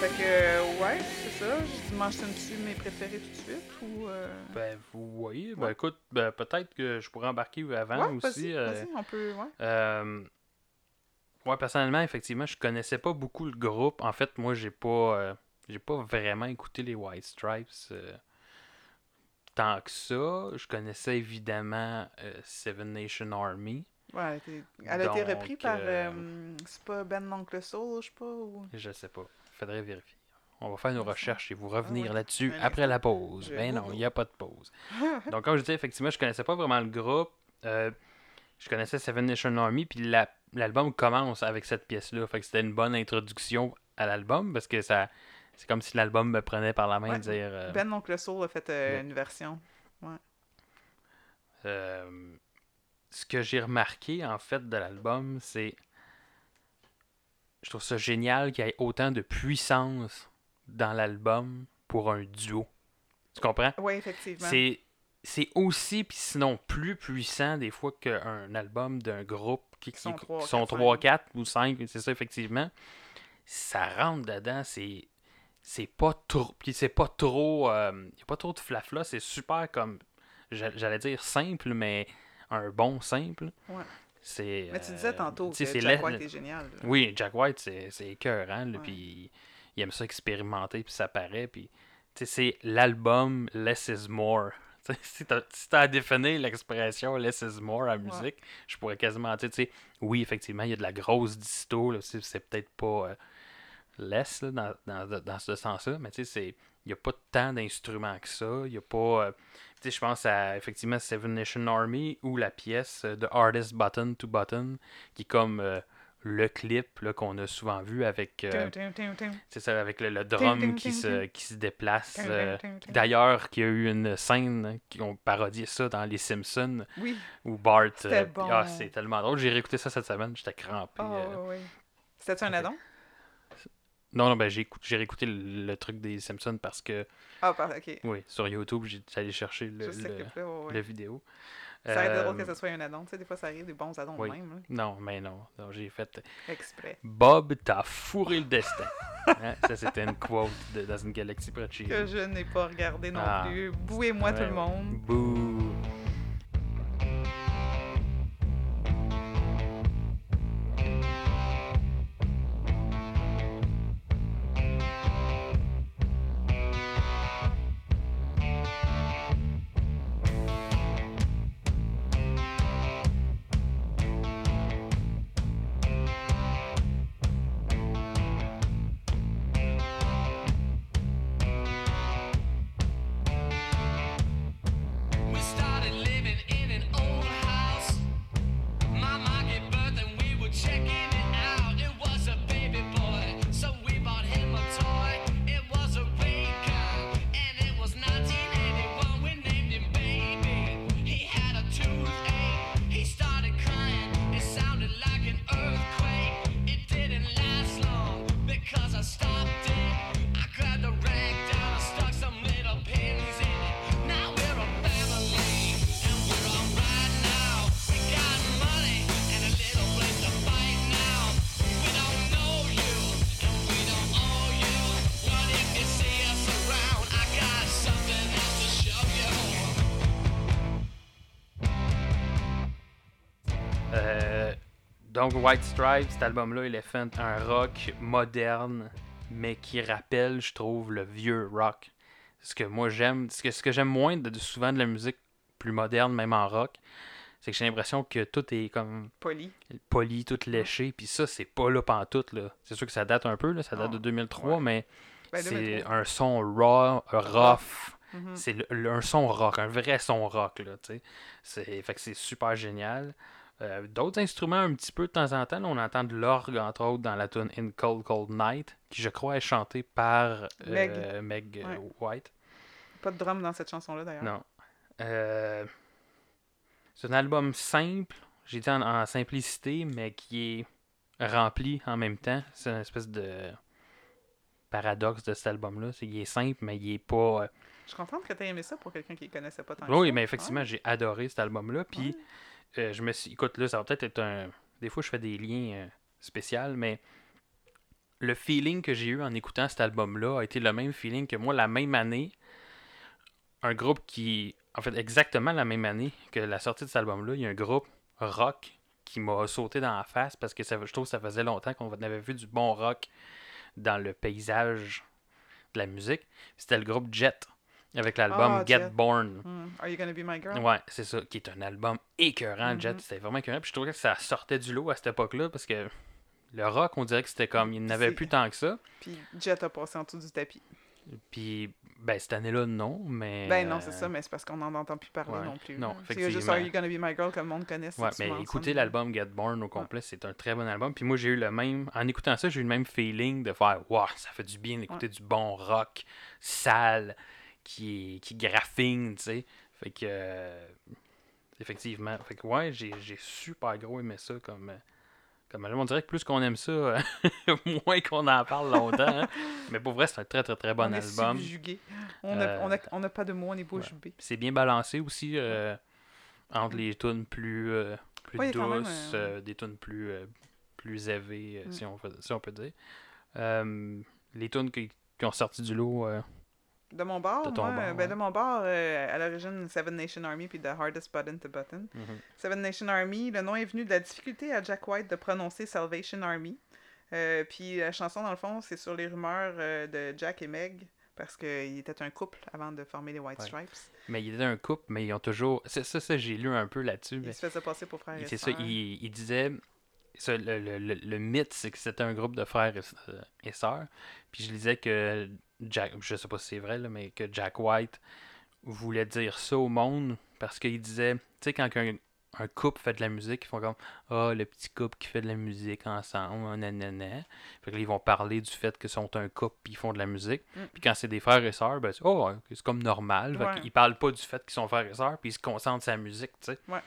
S2: Fait que, ouais, c'est ça. Je mentionne-tu mes préférés tout de suite ou. euh,
S1: Ben, vous voyez. Ben,
S2: Ouais.
S1: écoute, ben, peut-être que je pourrais embarquer avant
S2: ouais,
S1: aussi. euh,
S2: on peut. Ouais.
S1: Euh, ouais, personnellement, effectivement, je connaissais pas beaucoup le groupe. En fait, moi, j'ai pas, euh, j'ai pas vraiment écouté les White Stripes euh, tant que ça. Je connaissais évidemment euh, Seven Nation Army.
S2: Ouais, elle a été, reprise par.
S1: euh,
S2: euh, c'est pas Ben l'Oncle Soul, je sais pas. Ou...
S1: Je sais pas. Faudrait vérifier. On va faire nos recherches et vous revenir
S2: Ah ouais.
S1: là-dessus
S2: Un
S1: après la pause.
S2: Je
S1: Ben non, il n'y a pas de pause. Donc, comme je disais, effectivement, je connaissais pas vraiment le groupe. Euh, je connaissais Seven Nation Army, puis la- l'album commence avec cette pièce-là. Fait que c'était une bonne introduction à l'album parce que ça. C'est comme si l'album me prenait par la main
S2: Ouais.
S1: et dire. euh,
S2: Ben l'Oncle Soul a fait euh, une version.
S1: euh, ce que j'ai remarqué en fait de l'album, c'est. Je trouve ça génial qu'il y ait autant de puissance dans l'album pour un duo. Tu comprends?
S2: Oui, effectivement.
S1: C'est c'est aussi, puis sinon plus puissant des fois qu'un album d'un groupe qui,
S2: Qui sont
S1: qui-
S2: trois,
S1: qui sont
S2: quatre,
S1: 3,
S2: cinq.
S1: 4 ou 5, c'est ça effectivement. Ça rentre dedans, c'est c'est pas trop puis c'est pas trop euh, y a pas trop de flafla, c'est super comme j'a- j'allais dire simple mais un bon simple.
S2: Ouais.
S1: C'est
S2: Mais tu disais
S1: euh,
S2: tantôt que Jack
S1: la-
S2: White est génial. là.
S1: oui, Jack White, c'est c'est écœurant, là,
S2: Ouais.
S1: puis il aime ça expérimenter, puis ça paraît, puis tu sais, c'est l'album Less is More. Tu sais, si t'as si t'as à définir l'expression Less is More en musique, je pourrais quasiment dire, tu sais, oui, effectivement, il y a de la grosse disto, là, c'est peut-être pas euh, less là, dans, dans, dans ce sens-là, mais tu sais, c'est- il n'y a pas tant d'instruments que ça, il a pas... euh, tu sais, je pense à, effectivement, Seven Nation Army, ou la pièce euh, de Artist Button to Button, qui est comme euh, le clip qu'on a souvent vu avec... euh, c'est ça, avec le, le drum qui se, qui se déplace. Euh. D'ailleurs, qu'il y a eu une scène hein, qui ont parodié ça dans Les Simpsons,
S2: Oui.
S1: où Bart...
S2: C'était
S1: euh,
S2: bon.
S1: Ah, c'est tellement drôle. J'ai réécouté ça cette semaine, j'étais crampé.
S2: Ah. C'était-tu un addon?
S1: Non, non, ben j'ai écouté, j'ai réécouté le, le truc des Simpsons parce que,
S2: Ah, par- ok.
S1: oui, sur YouTube, j'ai allé chercher le,
S2: Juste ce
S1: le,
S2: clip-là, ouais, ouais.
S1: le vidéo.
S2: Ça aurait été drôle que
S1: Euh,
S2: ce soit un addon. Tu sais, des fois, ça arrive des bons addons
S1: oui.
S2: même. là.
S1: Non, mais non. non, j'ai fait
S2: Exprès.
S1: Bob, t'as fourré le destin. Hein, Ça, c'était une quote de, dans une galaxie près de chez
S2: Que je n'ai pas regardé non
S1: Ah.
S2: plus. Bouez-moi tout le monde.
S1: Bouh. Donc, White Stripes, cet album-là, il est fait un rock moderne, mais qui rappelle, je trouve, le vieux rock. Ce que moi j'aime, ce que, ce que j'aime moins de, souvent de la musique plus moderne, même en rock, c'est que j'ai l'impression que tout est comme
S2: Poli.
S1: poli, tout léché, puis ça, c'est pas là pantoute, là. C'est sûr que ça date un peu, là, ça date de 2003,
S2: ouais.
S1: mais
S2: Ben,
S1: c'est
S2: 2003.
S1: un son raw, rough.
S2: Mhm.
S1: C'est un son rock, un vrai son rock, là, tu sais. C'est, fait que c'est super génial. Euh, D'autres instruments, un petit peu de temps en temps, là, on entend de l'orgue, entre autres, dans la tune In Cold Cold Night, qui, je crois, est chantée par euh, Meg, euh,
S2: Ouais.
S1: White.
S2: Pas de drum dans cette chanson-là, d'ailleurs.
S1: Non. Euh, c'est un album simple, j'ai dit en, en simplicité, mais qui est rempli en même temps. C'est une espèce de paradoxe de cet album-là. C'est qu'il est simple, mais il est pas... euh,
S2: Je suis contente que tu aies aimé ça pour quelqu'un qui ne connaissait pas tant que
S1: Oui, mais effectivement, j'ai adoré cet album-là. Puis, euh, je me suis. Écoute, là, ça va peut-être être un. Des fois, je fais des liens euh, spéciaux, mais le feeling que j'ai eu en écoutant cet album-là a été le même feeling que moi, la même année. Un groupe qui. En fait, exactement la même année que la sortie de cet album-là, il y a un groupe rock qui m'a sauté dans la face parce que je trouve que ça faisait longtemps qu'on avait vu du bon rock dans le paysage de la musique. C'était le groupe Jet avec l'album
S2: Ah,
S1: Get
S2: Jet.
S1: Born.
S2: Hmm. Are you gonna be my girl?
S1: Ouais, c'est ça, qui est un album écœurant, Jet.
S2: Mhm.
S1: C'était vraiment écœurant. Puis je trouvais que ça sortait du lot à cette époque-là parce que le rock, on dirait que c'était comme. Il n'avait plus tant que ça.
S2: Puis Jet a passé en dessous du tapis.
S1: Puis, ben, cette année-là, non, mais.
S2: Ben non, c'est
S1: euh,
S2: ça, mais c'est parce qu'on n'en entend plus parler
S1: ouais.
S2: non plus.
S1: Non.
S2: C'est juste. Are You Gonna Be My Girl que le monde connaît.
S1: Ouais, mais
S2: mais-
S1: l'album Get Born au complet, c'est un très bon album. Puis moi, j'ai eu le même. En écoutant ça, j'ai eu le même feeling de faire Waouh, ça fait du bien d'écouter du bon rock sale qui, qui graphine, tu sais. Fait que. euh, effectivement. Fait que, ouais, j'ai j'ai super gros aimé ça comme, euh, Comme on dirait que plus qu'on aime ça, euh, moins qu'on en parle longtemps. hein. Mais pour vrai, c'est un très très très bon
S2: on est
S1: album.
S2: On n'a
S1: Euh,
S2: on a, on a pas de mots, on est
S1: ouais.
S2: bouche bée.
S1: C'est bien balancé aussi euh, entre les tunes plus, euh, plus
S2: Ouais, même,
S1: douces,
S2: euh,
S1: euh, des tunes plus, euh, plus élevées, euh,
S2: Mm.
S1: si, on, si on peut dire. Euh, les tunes qui, qui ont sorti du lot, euh,
S2: De mon
S1: De ton
S2: moi, ben,
S1: ouais.
S2: de mon bar, euh, à l'origine, Seven Nation Army puis The Hardest Button to Button.
S1: mhm.
S2: Seven Nation Army, le nom est venu de la difficulté à Jack White de prononcer Salvation Army. Euh, puis la chanson, dans le fond, c'est sur les rumeurs euh, de Jack et Meg, parce qu'ils étaient un couple avant de former les White
S1: Ouais.
S2: Stripes.
S1: mais il était un couple, mais ils ont toujours. Ça, ça, ça, j'ai lu un peu là-dessus. mais
S2: Ils se faisaient passer pour frères et
S1: C'est ça,
S2: sœurs.
S1: il, ça, le, le- le- le mythe, c'est que c'était un groupe de frères et, et sœurs. Puis je lisais que Jack, je sais pas si c'est vrai, là, mais que Jack White voulait dire ça au monde parce qu'il disait, tu sais, quand un, un couple fait de la musique, ils font comme Ah, le petit couple qui fait de la musique ensemble, nanana. Fait que là, ils vont parler du fait qu'ils sont un couple puis ils font de la musique.
S2: Mm.
S1: Puis quand c'est des frères et sœurs, ben, c'est oh, c'est comme normal. Fait
S2: Ouais.
S1: qu'ils parlent pas du fait qu'ils sont frères et sœurs puis ils se concentrent sur la musique, tu sais.
S2: Ouais.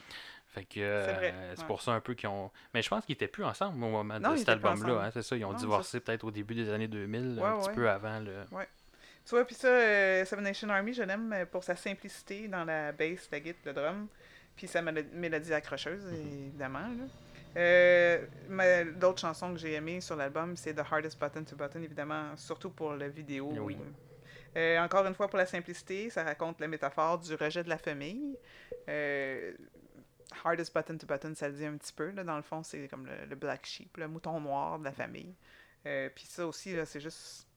S1: Fait que euh,
S2: C'est ouais.
S1: pour ça un peu qu'ils ont. Mais je pense qu'ils étaient plus ensemble au moment
S2: Non,
S1: de cet album-là. hein, c'est ça, ils ont
S2: Non,
S1: divorcé peut-être au début des années 2000,
S2: Ouais,
S1: un petit
S2: ouais.
S1: peu avant le.
S2: Tu vois, puis ça, euh, Seven Nation Army, je l'aime euh, pour sa simplicité dans la bass, la guitare, le drum, puis sa mélo- mélodie accrocheuse,
S1: Mm-hmm.
S2: évidemment. là. Euh, D'autres chansons que j'ai aimées sur l'album, c'est The Hardest Button to Button, évidemment, surtout pour la vidéo.
S1: Oui.
S2: Euh, encore une fois, pour la simplicité, ça raconte la métaphore du rejet de la famille. Euh, hardest Button to Button, ça le dit un petit peu. Là, dans le fond, c'est comme le, le black sheep, le mouton noir de la famille. Euh, Puis ça aussi, là, c'est juste.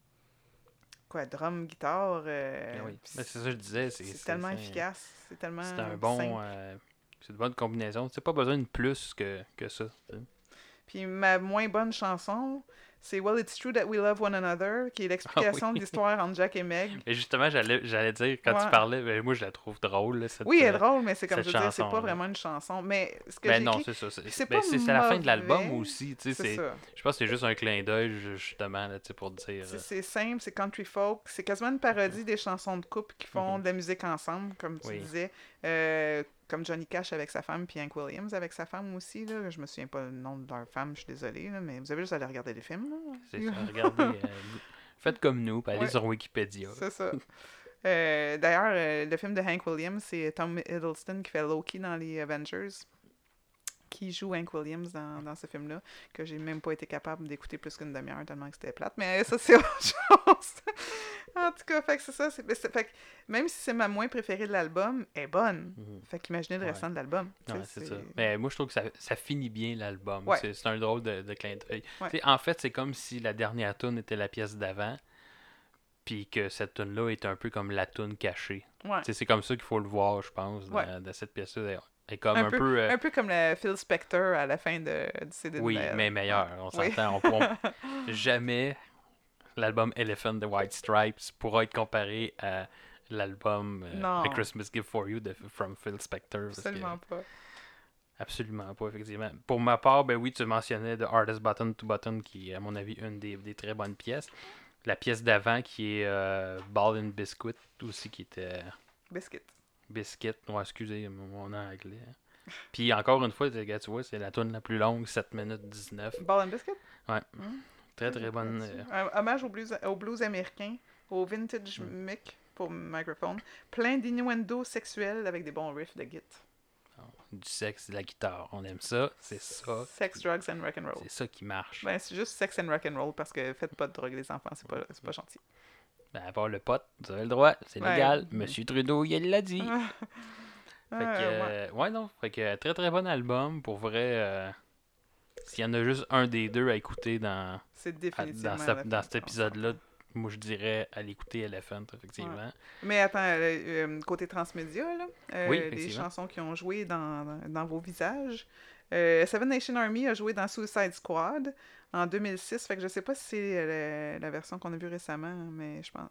S2: Quoi, drum, guitare. euh,
S1: Ah oui. Mais c'est ça que je disais. C'est,
S2: tellement efficace. C'est tellement.
S1: C'est un bon. euh, c'est une bonne combinaison. C'est pas besoin de plus que, que ça.
S2: Puis ma moins bonne chanson, c'est Well, It's True That We Love One Another, qui est l'explication
S1: Ah oui.
S2: de l'histoire entre Jack et Meg.
S1: Et justement, j'allais, j'allais dire, quand tu parlais, ben, moi je la trouve drôle. cette,
S2: Oui, elle est
S1: euh,
S2: drôle, mais c'est comme je veux dire, c'est pas vraiment une chanson. Mais ce que
S1: Ben non, c'est ça. C'est, ben, à la fin de l'album aussi. tu sais,
S2: c'est
S1: c'est, je pense que c'est juste un clin d'œil, ju- justement, là, tu sais, pour dire.
S2: C'est-
S1: euh,
S2: C'est simple, c'est country folk. C'est quasiment une parodie des chansons de couple qui font de la musique ensemble, comme tu
S1: Mhm. Oui.
S2: disais. Euh, comme Johnny Cash avec sa femme, puis Hank Williams avec sa femme aussi. Là. Je me souviens pas le nom de leur femme, je suis désolée, là, mais vous avez juste à aller regarder les films.
S1: C'est ça. Regardez. euh, faites comme nous, puis allez
S2: Ouais.
S1: sur Wikipédia.
S2: C'est ça. Euh, D'ailleurs, le film de Hank Williams, c'est Tom Hiddleston qui fait Loki dans les Avengers, qui joue Hank Williams dans, dans ce film-là, que j'ai même pas été capable d'écouter plus qu'une demi-heure tellement que c'était plate. Mais ça, c'est autre chose. en tout cas, fait que c'est ça. c'est- mais c'est- Fait que même si c'est ma moins préférée de l'album, elle est bonne.
S1: Mhm.
S2: Fait qu'imaginez le
S1: Ouais.
S2: restant de l'album. tu sais,
S1: Ouais, c'est ça. Mais moi, je trouve que ça, ça finit bien l'album.
S2: Ouais.
S1: C'est, c'est un drôle de, de clin d'œil. En fait, c'est comme si la dernière tune était la pièce d'avant, puis que cette tune là est un peu comme la tune cachée.
S2: Ouais.
S1: C'est comme ça qu'il faut le voir, je pense, dans cette pièce-là. Elle est comme
S2: Un
S1: un,
S2: peu-
S1: peu. euh,
S2: Un peu comme le Phil Spector à la fin de, du CD
S1: oui, mais meilleur. On
S2: Oui.
S1: s'entend. On jamais l'album Elephant de White Stripes pourra être comparé à l'album euh, Christmas Gift for You de from Phil Spector. que-
S2: Absolument pas.
S1: Absolument pas, effectivement. Pour ma part, ben oui, tu mentionnais The Hardest Button to Button, qui est, à mon avis, une des, des très bonnes pièces. La pièce d'avant, qui est euh, Ball and Biscuit, aussi, qui était
S2: Biscuit.
S1: Biscuit. Ouais, excusez mon, anglais. Puis encore une fois, tu tu vois, c'est la tune la plus longue, 7 minutes 19.
S2: Ball and Biscuit?
S1: Ouais.
S2: Hmm.
S1: Très, très bonne. euh,
S2: Un hommage au blues, au blues américain, au vintage
S1: Mm.
S2: mic pour microphone. Plein d'innuendos sexuels avec des bons riffs de git.
S1: du sexe, de la guitare. On aime ça. C'est ça.
S2: Sex, drugs and rock and roll.
S1: C'est ça qui marche.
S2: Ben, c'est juste sex and rock and roll parce que faites pas de drogue les enfants, c'est pas, c'est pas gentil.
S1: Ben, à part le pote, vous avez le droit. C'est
S2: Ouais.
S1: légal. Monsieur Trudeau, il l'a dit. Fait que,
S2: Ah, ouais.
S1: euh, ouais, non. Fait que, très très bon album. Pour vrai, euh, s'il y en a juste un des deux à écouter dans, à- dans, cet épisode-là, moi je dirais à l'écouter Elephant, effectivement.
S2: Mais attends, euh, euh, côté transmédia, là, euh,
S1: Oui,
S2: les chansons qui ont joué dans, dans, dans vos visages. Euh, Seven Nation Army a joué dans Suicide Squad en 2006, fait que je sais pas si c'est euh, la, version qu'on a vue récemment, mais je pense.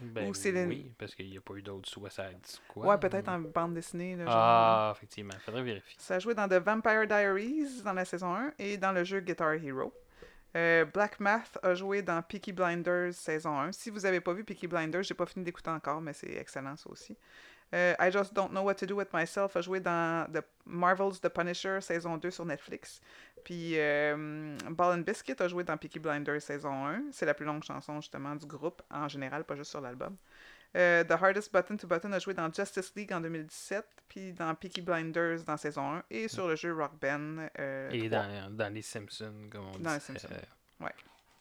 S1: Ben
S2: Ou c'est
S1: oui, parce qu'il n'y a pas eu d'autres Suicide Squad.
S2: Ouais, peut-être en bande dessinée. Là, genre, là.
S1: Ah, effectivement. Faudrait vérifier.
S2: Ça a joué dans The Vampire Diaries dans la saison 1 et dans le jeu Guitar Hero. Euh, Black Math a joué dans Peaky Blinders saison 1. Si vous avez pas vu Peaky Blinders, j'ai pas fini d'écouter encore, mais c'est excellent ça aussi. Euh, I Just Don't Know What to Do with Myself a joué dans The Marvel's The Punisher saison 2 sur Netflix. Puis euh, Ball and Biscuit a joué dans Peaky Blinders saison 1. C'est la plus longue chanson justement du groupe en général, pas juste sur l'album. Euh, The Hardest Button to Button a joué dans Justice League en 2017, puis dans Peaky Blinders dans saison 1 et sur le jeu Rock Band. euh,
S1: Et
S2: 3.
S1: dans, dans les Simpsons, comme on dit.
S2: Dans les Simpsons. Ouais.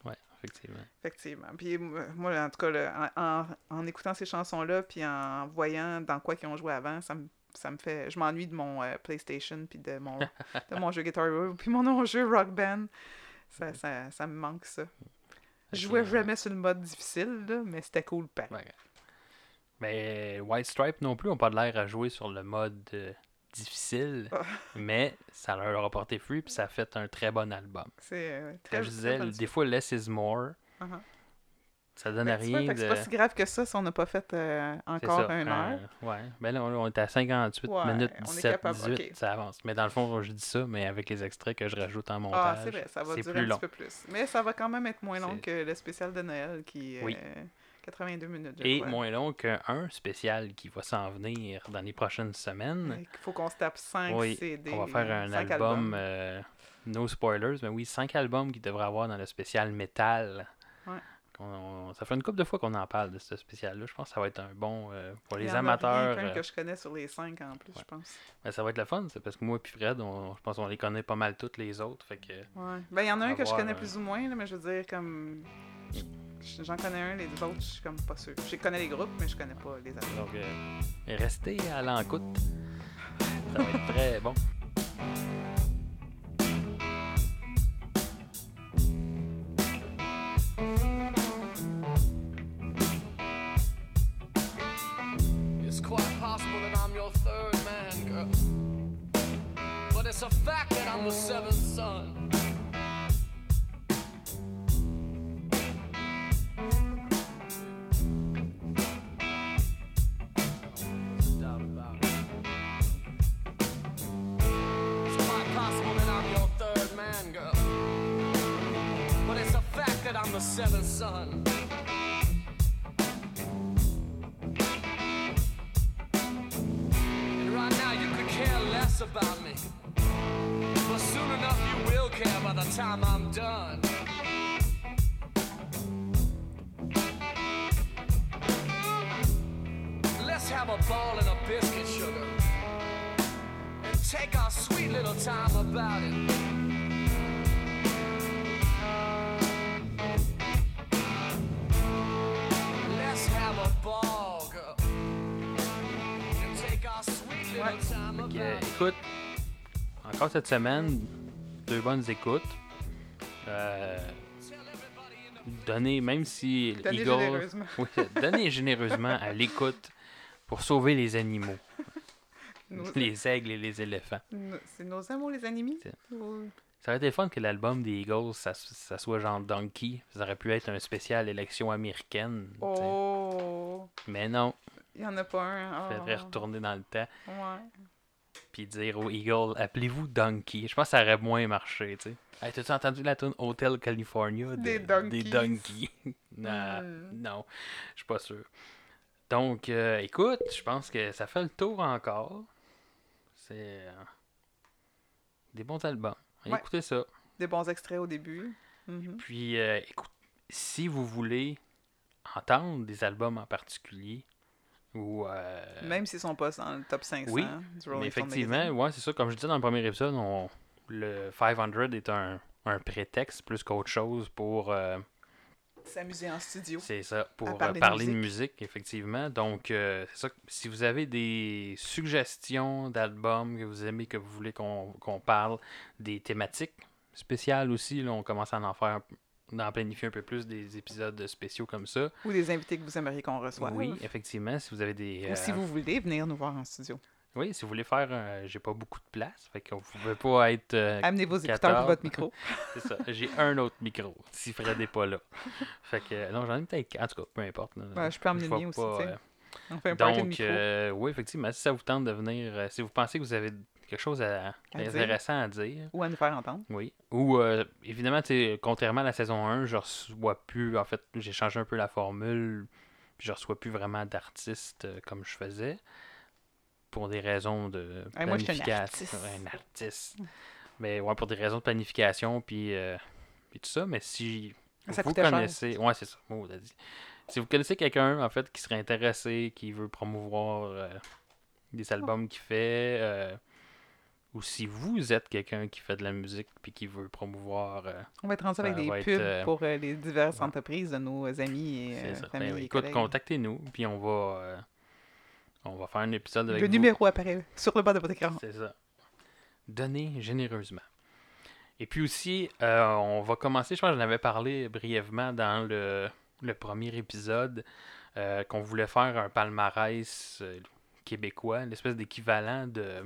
S1: Ouais, effectivement.
S2: Effectivement. Puis moi, en tout cas, là, en, en- en écoutant ces chansons-là, puis en voyant dans quoi ils ont joué avant, ça me, ça me fait... Je m'ennuie de mon euh, PlayStation, puis de mon, de mon jeu Guitar Hero, puis mon jeu Rock Band. Ça, ça, ça me manque, ça. Je jouais jamais sur le mode difficile, là, mais c'était cool.
S1: Ouais. Mais White Stripe non plus ont pas de l'air à jouer sur le mode euh, difficile,
S2: Ah.
S1: mais ça leur a porté fruit puis ça a fait un très bon album.
S2: C'est euh, très,
S1: je disais, des fois less is more.
S2: Uh-huh.
S1: Ça donne
S2: Ben,
S1: rien de.
S2: C'est pas si grave que ça si on n'a pas fait euh, encore un heure.
S1: Ouais. Ben là, on, est à 58
S2: Ouais,
S1: minutes,
S2: on est
S1: 17,
S2: capable,
S1: 18,
S2: ok.
S1: ça avance. Mais dans le fond, je dis ça, mais avec les extraits que je rajoute en
S2: Ah,
S1: montage,
S2: c'est vrai, ça va durer
S1: plus
S2: un
S1: long.
S2: petit peu plus. Mais ça va quand même être moins long que le spécial de Noël qui est
S1: Oui.
S2: euh, 82 minutes. je
S1: Et
S2: crois.
S1: moins long qu'un spécial qui va s'en venir dans les prochaines semaines.
S2: Il faut qu'on se tape 5
S1: Oui,
S2: CD.
S1: On va faire un album,
S2: albums.
S1: euh, no spoilers, mais oui, cinq albums qu'il devrait avoir dans le spécial métal.
S2: Ouais.
S1: On- ça fait une couple de fois qu'on en parle de ce spécial-là. Je pense que ça va être un bon euh, pour
S2: Il
S1: les
S2: y en a
S1: amateurs.
S2: qu'un
S1: euh,
S2: que je connais sur les 5 en plus,
S1: ouais.
S2: je pense.
S1: ben, ça va être le fun, c'est parce que moi et Fred, on- je pense qu'on les connaît pas mal toutes les autres. Fait que
S2: Ouais. Ben, il y en a un que je connais
S1: euh,
S2: plus ou moins, là, mais je veux dire, comme. je- J'en connais un, les autres, je suis comme pas sûr. Je connais les groupes, mais je connais pas les albums.
S1: donc euh, restez à l'encoute. Ça va être très bon.
S6: It's a fact that I'm the seventh son. Doubt about it. It's quite possible that I'm your third man, girl. But it's a fact that I'm the seventh son. And right now you could care less about me. Care by the time I'm done. Let's have a ball and a biscuit, sugar. And take our sweet little time about it. Let's have a ball, girl. And take our sweet little
S2: Ouais.
S6: time about it.
S1: écoute, encore cette semaine, deux bonnes écoutes. Euh, donnez, même si
S2: Donnez
S1: Eagle,
S2: généreusement.
S1: Oui, donnez généreusement à l'écoute pour sauver les animaux,
S2: Nos-
S1: les aigles et les éléphants.
S2: C'est nos amours, les animés? Ou-
S1: Ça aurait été fun que l'album des Eagles, ça, ça soit genre Donkey. Ça aurait pu être un spécial élection américaine.
S2: Oh!
S1: Mais non,
S2: Il y en a pas un. Oh.
S1: faudrait retourner dans le temps
S2: Ouais.
S1: Puis dire aux Eagles, appelez-vous Donkey. Je pense que ça aurait moins marché, tu sais. Hey, T'as-tu entendu la tune Hotel California de-
S2: Des donkeys.
S1: Des donkeys? non, non, je suis pas sûr. Donc, euh, écoute, je pense que ça fait le tour encore. C'est euh, des bons albums.
S2: Ouais.
S1: Écoutez ça.
S2: Des bons extraits au début. Mhm.
S1: Puis, euh, écoute, si vous voulez entendre des albums en particulier, ou... euh,
S2: Même s'ils sont pas dans le top 500
S1: oui,
S2: du Rolling
S1: effectivement, ouais, c'est ça. Comme je disais dans le premier épisode, on- le 500 est un, un prétexte plus qu'autre chose pour... euh,
S2: S'amuser en studio.
S1: c'est ça, pour euh,
S2: parler
S1: parler,
S2: de
S1: de musique, effectivement. Donc, euh, c'est ça. Si vous avez des suggestions d'albums que vous aimez, que vous voulez qu'on qu'on parle, des thématiques spéciales aussi, là, on commence à en faire, d'en planifier un peu plus des épisodes spéciaux comme ça.
S2: Ou des invités que vous aimeriez qu'on reçoive.
S1: Oui, effectivement, si vous avez des...
S2: Ou si
S1: euh,
S2: vous voulez venir nous voir en studio.
S1: Oui, si vous voulez faire... un- J'ai pas beaucoup de place, fait qu'on ne pouvait pas être... euh,
S2: Amenez vos écouteurs
S1: 14.
S2: pour votre micro.
S1: C'est ça. J'ai un autre micro, si Fred n'est pas là. Fait que, non, j'en ai peut-être... En tout cas, peu importe.
S2: Ouais, je peux emmener le mien aussi,
S1: pas, euh,
S2: On fait un party de
S1: Donc,
S2: micro.
S1: euh, oui, effectivement, si ça vous tente de venir, euh, si vous pensez que vous avez quelque chose à,
S2: À dire.
S1: à dire,
S2: Ou à nous faire entendre.
S1: oui. Ou, euh, évidemment, contrairement à la saison 1, je reçois plus, en fait, j'ai changé un peu la formule, puis je reçois plus vraiment d'artistes euh, comme je faisais. pour des raisons de
S2: Hey, moi, je suis un
S1: planification.
S2: artiste.
S1: Un artiste. Mais ouais, pour des raisons de planification, puis, euh, puis tout ça. Mais si
S2: Ça
S1: vous
S2: cher.
S1: connaissez... Ouais, c'est ça. A dit. Si vous connaissez quelqu'un, en fait, qui serait intéressé, qui veut promouvoir euh, des albums qu'il fait, euh, ou si vous êtes quelqu'un qui fait de la musique puis qui veut promouvoir... euh,
S2: On va être rendu avec
S1: Ça
S2: des
S1: être,
S2: pubs
S1: euh,
S2: pour euh, les diverses
S1: ouais.
S2: entreprises de nos amis et euh,
S1: ça.
S2: familles
S1: Ben,
S2: et
S1: écoute, contactez-nous, puis on va... euh, on va faire un épisode avec
S2: Le
S1: vous.
S2: numéro apparaît sur le bas de votre écran.
S1: C'est ça. Donnez généreusement. Et puis aussi, euh, on va commencer, je pense que j'en avais parlé brièvement dans le, le premier épisode, euh, qu'on voulait faire un palmarès euh, québécois, l'espèce d'équivalent de,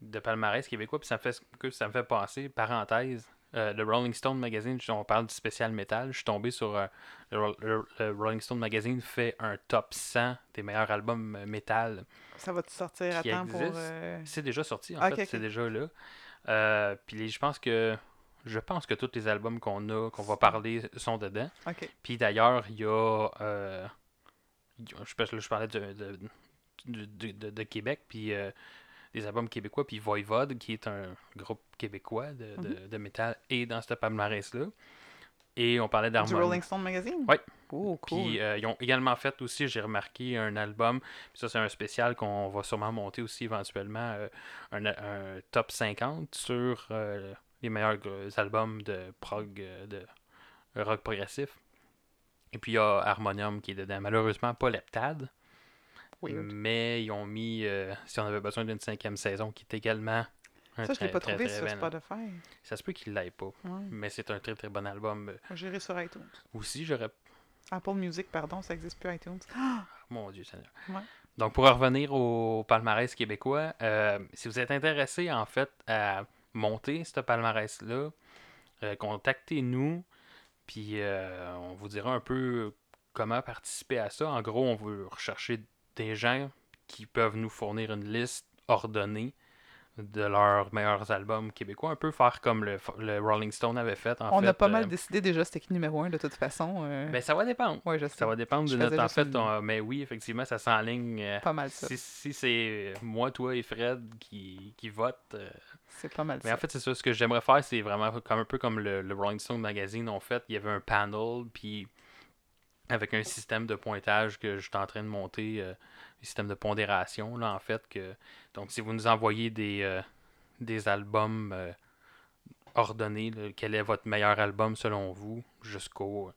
S1: de palmarès québécois. Puis ça me fait, que ça me fait passer, parenthèse, euh, le Rolling Stone Magazine, on parle du spécial métal, je suis tombé sur euh, le, Ro- le- le Rolling Stone Magazine fait un top 100 des meilleurs albums euh, métal
S2: Ça va te sortir à temps pour. euh,
S1: c'est déjà sorti, en fait, c'est déjà là. Puis je pense que je pense que tous les albums qu'on a, qu'on va parler, sont dedans. Puis d'ailleurs, il y a. je, je parlais de, de, de, de- Québec, puis des albums québécois, puis Voivode, qui est un groupe québécois de, de,
S2: Mhm.
S1: de métal, et dans ce palmarès-là. Et on parlait
S2: Du
S1: d'Harmonie.
S2: Rolling Stone Magazine?
S1: Ouais.
S2: Oh, cool.
S1: Puis euh, ils ont également fait aussi, j'ai remarqué, un album. Puis ça, c'est un spécial qu'on va sûrement monter aussi éventuellement. euh, un, un top 50 sur euh, les meilleurs albums de prog, de rock progressif. Et puis il y a Harmonium qui est dedans. Malheureusement, pas Leptad.
S2: Weird.
S1: Mais ils ont mis, euh, si on avait besoin d'une cinquième saison, qui est également un
S2: Ça, je l'ai pas
S1: très,
S2: trouvé
S1: très
S2: sur
S1: bon-
S2: Spotify.
S1: Ça se peut qu'il l'aille pas.
S2: Ouais.
S1: Mais c'est un très très bon album.
S2: J'irai sur iTunes.
S1: Aussi, j'aurais
S2: Apple Music, pardon, ça existe plus iTunes.
S1: Mon Dieu Seigneur.
S2: Ouais.
S1: Donc, pour revenir au palmarès québécois, euh, si vous êtes intéressé, en fait, à monter ce palmarès-là, euh, contactez-nous, puis on vous dira un peu comment participer à ça. En gros, on veut rechercher des gens qui peuvent nous fournir une liste ordonnée de leurs meilleurs albums québécois, un peu faire comme le, le Rolling Stone avait fait. En
S2: On
S1: fait,
S2: a pas
S1: euh,
S2: mal décidé déjà c'était qui numéro un de toute façon. euh,
S1: ben, ça va dépendre.
S2: ouais, je sais.
S1: Ça va dépendre de notre. En fait,
S2: une-
S1: on- mais oui, effectivement, ça s'enligne. euh,
S2: Pas mal ça.
S1: si, si c'est moi, toi et Fred qui, qui votent. euh,
S2: C'est pas mal
S1: mais
S2: ça.
S1: en fait, c'est ça. Ce que j'aimerais faire, c'est vraiment comme un peu comme le, le Rolling Stone Magazine ont fait. Il y avait un panel, puis avec un système de pointage que je suis en train de monter, euh, un système de pondération, là, en fait. que Donc, si vous nous envoyez des, euh, des albums euh, ordonnés, là, quel est votre meilleur album selon vous, jusqu'au,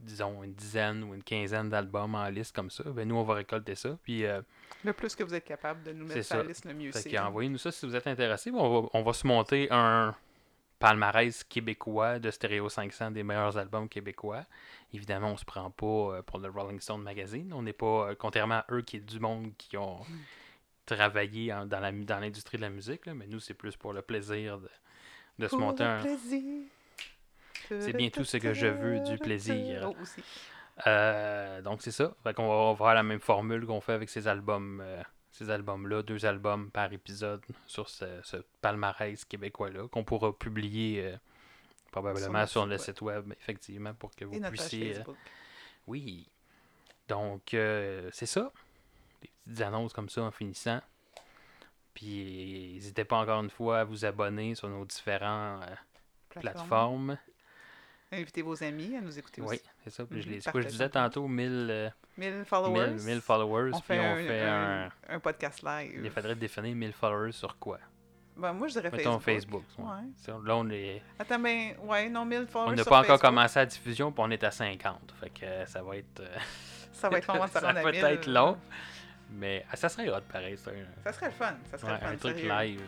S1: disons, une dizaine ou une quinzaine d'albums en liste comme ça, ben nous, on va récolter ça. Puis. euh,
S2: Le plus que vous êtes capable de nous mettre sur la liste, le mieux c'est.
S1: envoyez-nous ça si vous êtes intéressé. On va, on va se monter un palmarès québécois de Stéréo 500 des meilleurs albums québécois. Évidemment, on se prend pas euh, pour le Rolling Stone Magazine. On n'est pas, euh, contrairement à eux qui est du monde qui ont travaillé en- dans la dans l'industrie de la musique, là, mais nous, c'est plus pour le plaisir de, de se
S2: Pour
S1: monter
S2: le
S1: un.
S2: plaisir.
S1: C'est bien tout ce que je veux, du plaisir.
S2: Oh.
S1: Euh, donc c'est ça. Fait qu'on va, on va faire la même formule qu'on fait avec ces albums, euh, ces albums-là, deux albums par épisode sur ce, ce palmarès québécois-là, qu'on pourra publier euh, probablement
S2: Sur
S1: le
S2: site
S1: web, effectivement, pour que vous
S2: Et notre page
S1: puissiez. euh, oui. Donc euh, c'est ça. Des petites annonces comme ça en finissant. Puis n'hésitez pas encore une fois à vous abonner sur nos différentes euh, plateformes.
S2: Invitez vos amis à nous écouter
S1: Oui,
S2: aussi.
S1: c'est ça. Puis je,
S2: Mhm,
S1: les, quoi je disais tantôt, 1000, euh,
S2: 1000 followers.
S1: 1000, 1000 followers.
S2: On
S1: puis
S2: fait,
S1: on
S2: un,
S1: fait
S2: un-
S1: un.
S2: un podcast live.
S1: Il faudrait définir 1000 followers sur quoi?
S2: Ben, moi, je dirais
S1: Mettons
S2: Facebook.
S1: Facebook. ouais. Ça, Là, on est.
S2: Attends, ben, ouais, non, 1000 followers.
S1: On n'a pas encore commencé la diffusion, puis on est à 50. Fait que euh, ça va être. euh,
S2: Ça va être long
S1: ça
S2: à
S1: va
S2: 1000.
S1: être long. Mais ah, ça serait hot, pareil. Ça,
S2: Ça serait le fun. Ça serait
S1: ouais,
S2: le fun.
S1: un truc
S2: sérieux.
S1: live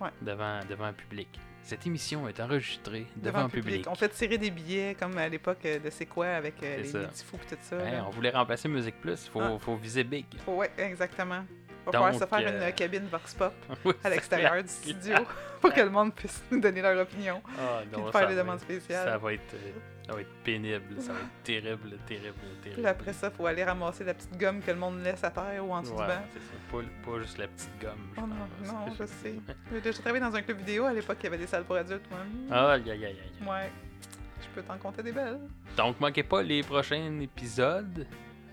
S2: Ouais.
S1: devant, devant un public. Cette émission est enregistrée devant, un public.
S2: On fait tirer des billets comme à l'époque euh, de C'est quoi avec euh, les
S1: ça.
S2: Midi Fous et tout ça. Là.
S1: on voulait remplacer Musique Plus, il faut,
S2: Ah.
S1: faut viser big.
S2: Ouais, exactement. On va pouvoir se faire
S1: euh,
S2: une cabine Vox Pop
S1: Oui,
S2: à l'extérieur du studio pour que le monde puisse nous donner leur opinion.
S1: Ah,
S2: Puis
S1: non,
S2: de
S1: ça
S2: faire des demandes spéciales.
S1: Ça va être, euh, ça va être pénible, ça va être terrible, terrible, terrible.
S2: Puis après ça, faut aller ramasser la petite gomme que le monde laisse à terre ou en dessous
S1: Ouais,
S2: du banc.
S1: c'est. Pas, pas juste la petite gomme. je
S2: Oh non,
S1: pense.
S2: non, je sais. J'ai déjà travaillé dans un club vidéo à l'époque, il y avait des salles pour adultes, moi.
S1: Ah, aïe, aïe, aïe.
S2: Ouais. Je peux t'en compter des belles.
S1: Donc, manquez pas les prochains épisodes.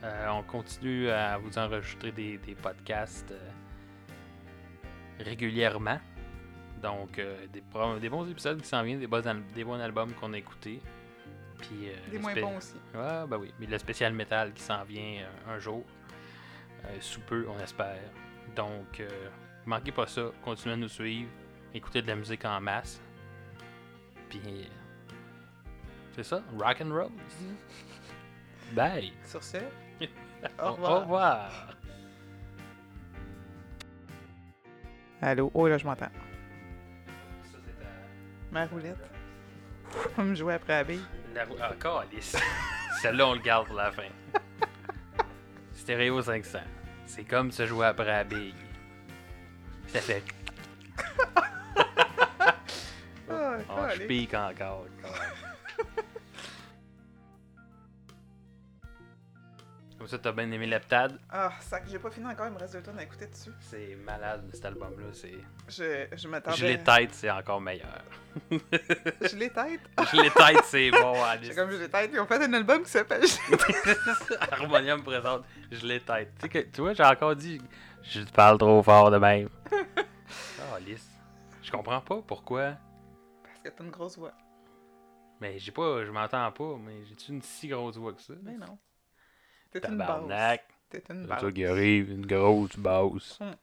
S1: Euh, on continue à vous enregistrer des, des podcasts euh, régulièrement. Donc, euh, des, bons épisodes qui s'en viennent, des, bons al- des bons albums qu'on a écoutés. Puis, euh,
S2: Des moins bons aussi.
S1: Ouais, ben oui. Mais le spécial métal qui s'en vient euh, un jour. Euh, sous peu, on espère. Donc, euh, manquez pas ça. Continuez à nous suivre. Écoutez de la musique en masse. Puis, c'est ça. Rock and roll. Bye.
S2: Sur ce,
S1: Au
S2: au revoir.
S1: revoir.
S2: Allô? Oh, là, je m'entends.
S1: Ça, c'est ta-
S2: Ma roulette. On me jouer après la bille.
S1: Rou- Ah, câlisse. Celle-là, on le garde pour la fin. Stéréo 500. C'est comme se jouer après la bille. Ça fait.
S2: Ah,
S1: Oh, je
S2: calé.
S1: pique encore. Comme ça, t'as bien aimé l'heptade.
S2: Ah, sac, j'ai pas fini encore, il me reste deux tonnes à écouter dessus.
S1: C'est malade, cet album-là. C'est...
S2: Je, je m'attendais.
S1: Je les tête, c'est encore meilleur.
S2: Je les tête?
S1: Je les tête, c'est bon. Alice.
S2: J'ai comme je les tête. Ils ont fait un album qui s'appelle.
S1: Harmonium présente, je les tête. Tu, sais que, tu vois, j'ai encore dit, je te parle trop fort de même. Ah, Alice. Je comprends pas pourquoi.
S2: Parce que t'as une grosse voix.
S1: Mais j'ai pas, je m'entends pas, mais j'ai-tu une si grosse voix que ça?
S2: Mais non. T'es une basse.
S1: Tabarnak.
S2: T'es une
S1: C'est ça qui arrive, une grosse basse.
S2: Hum.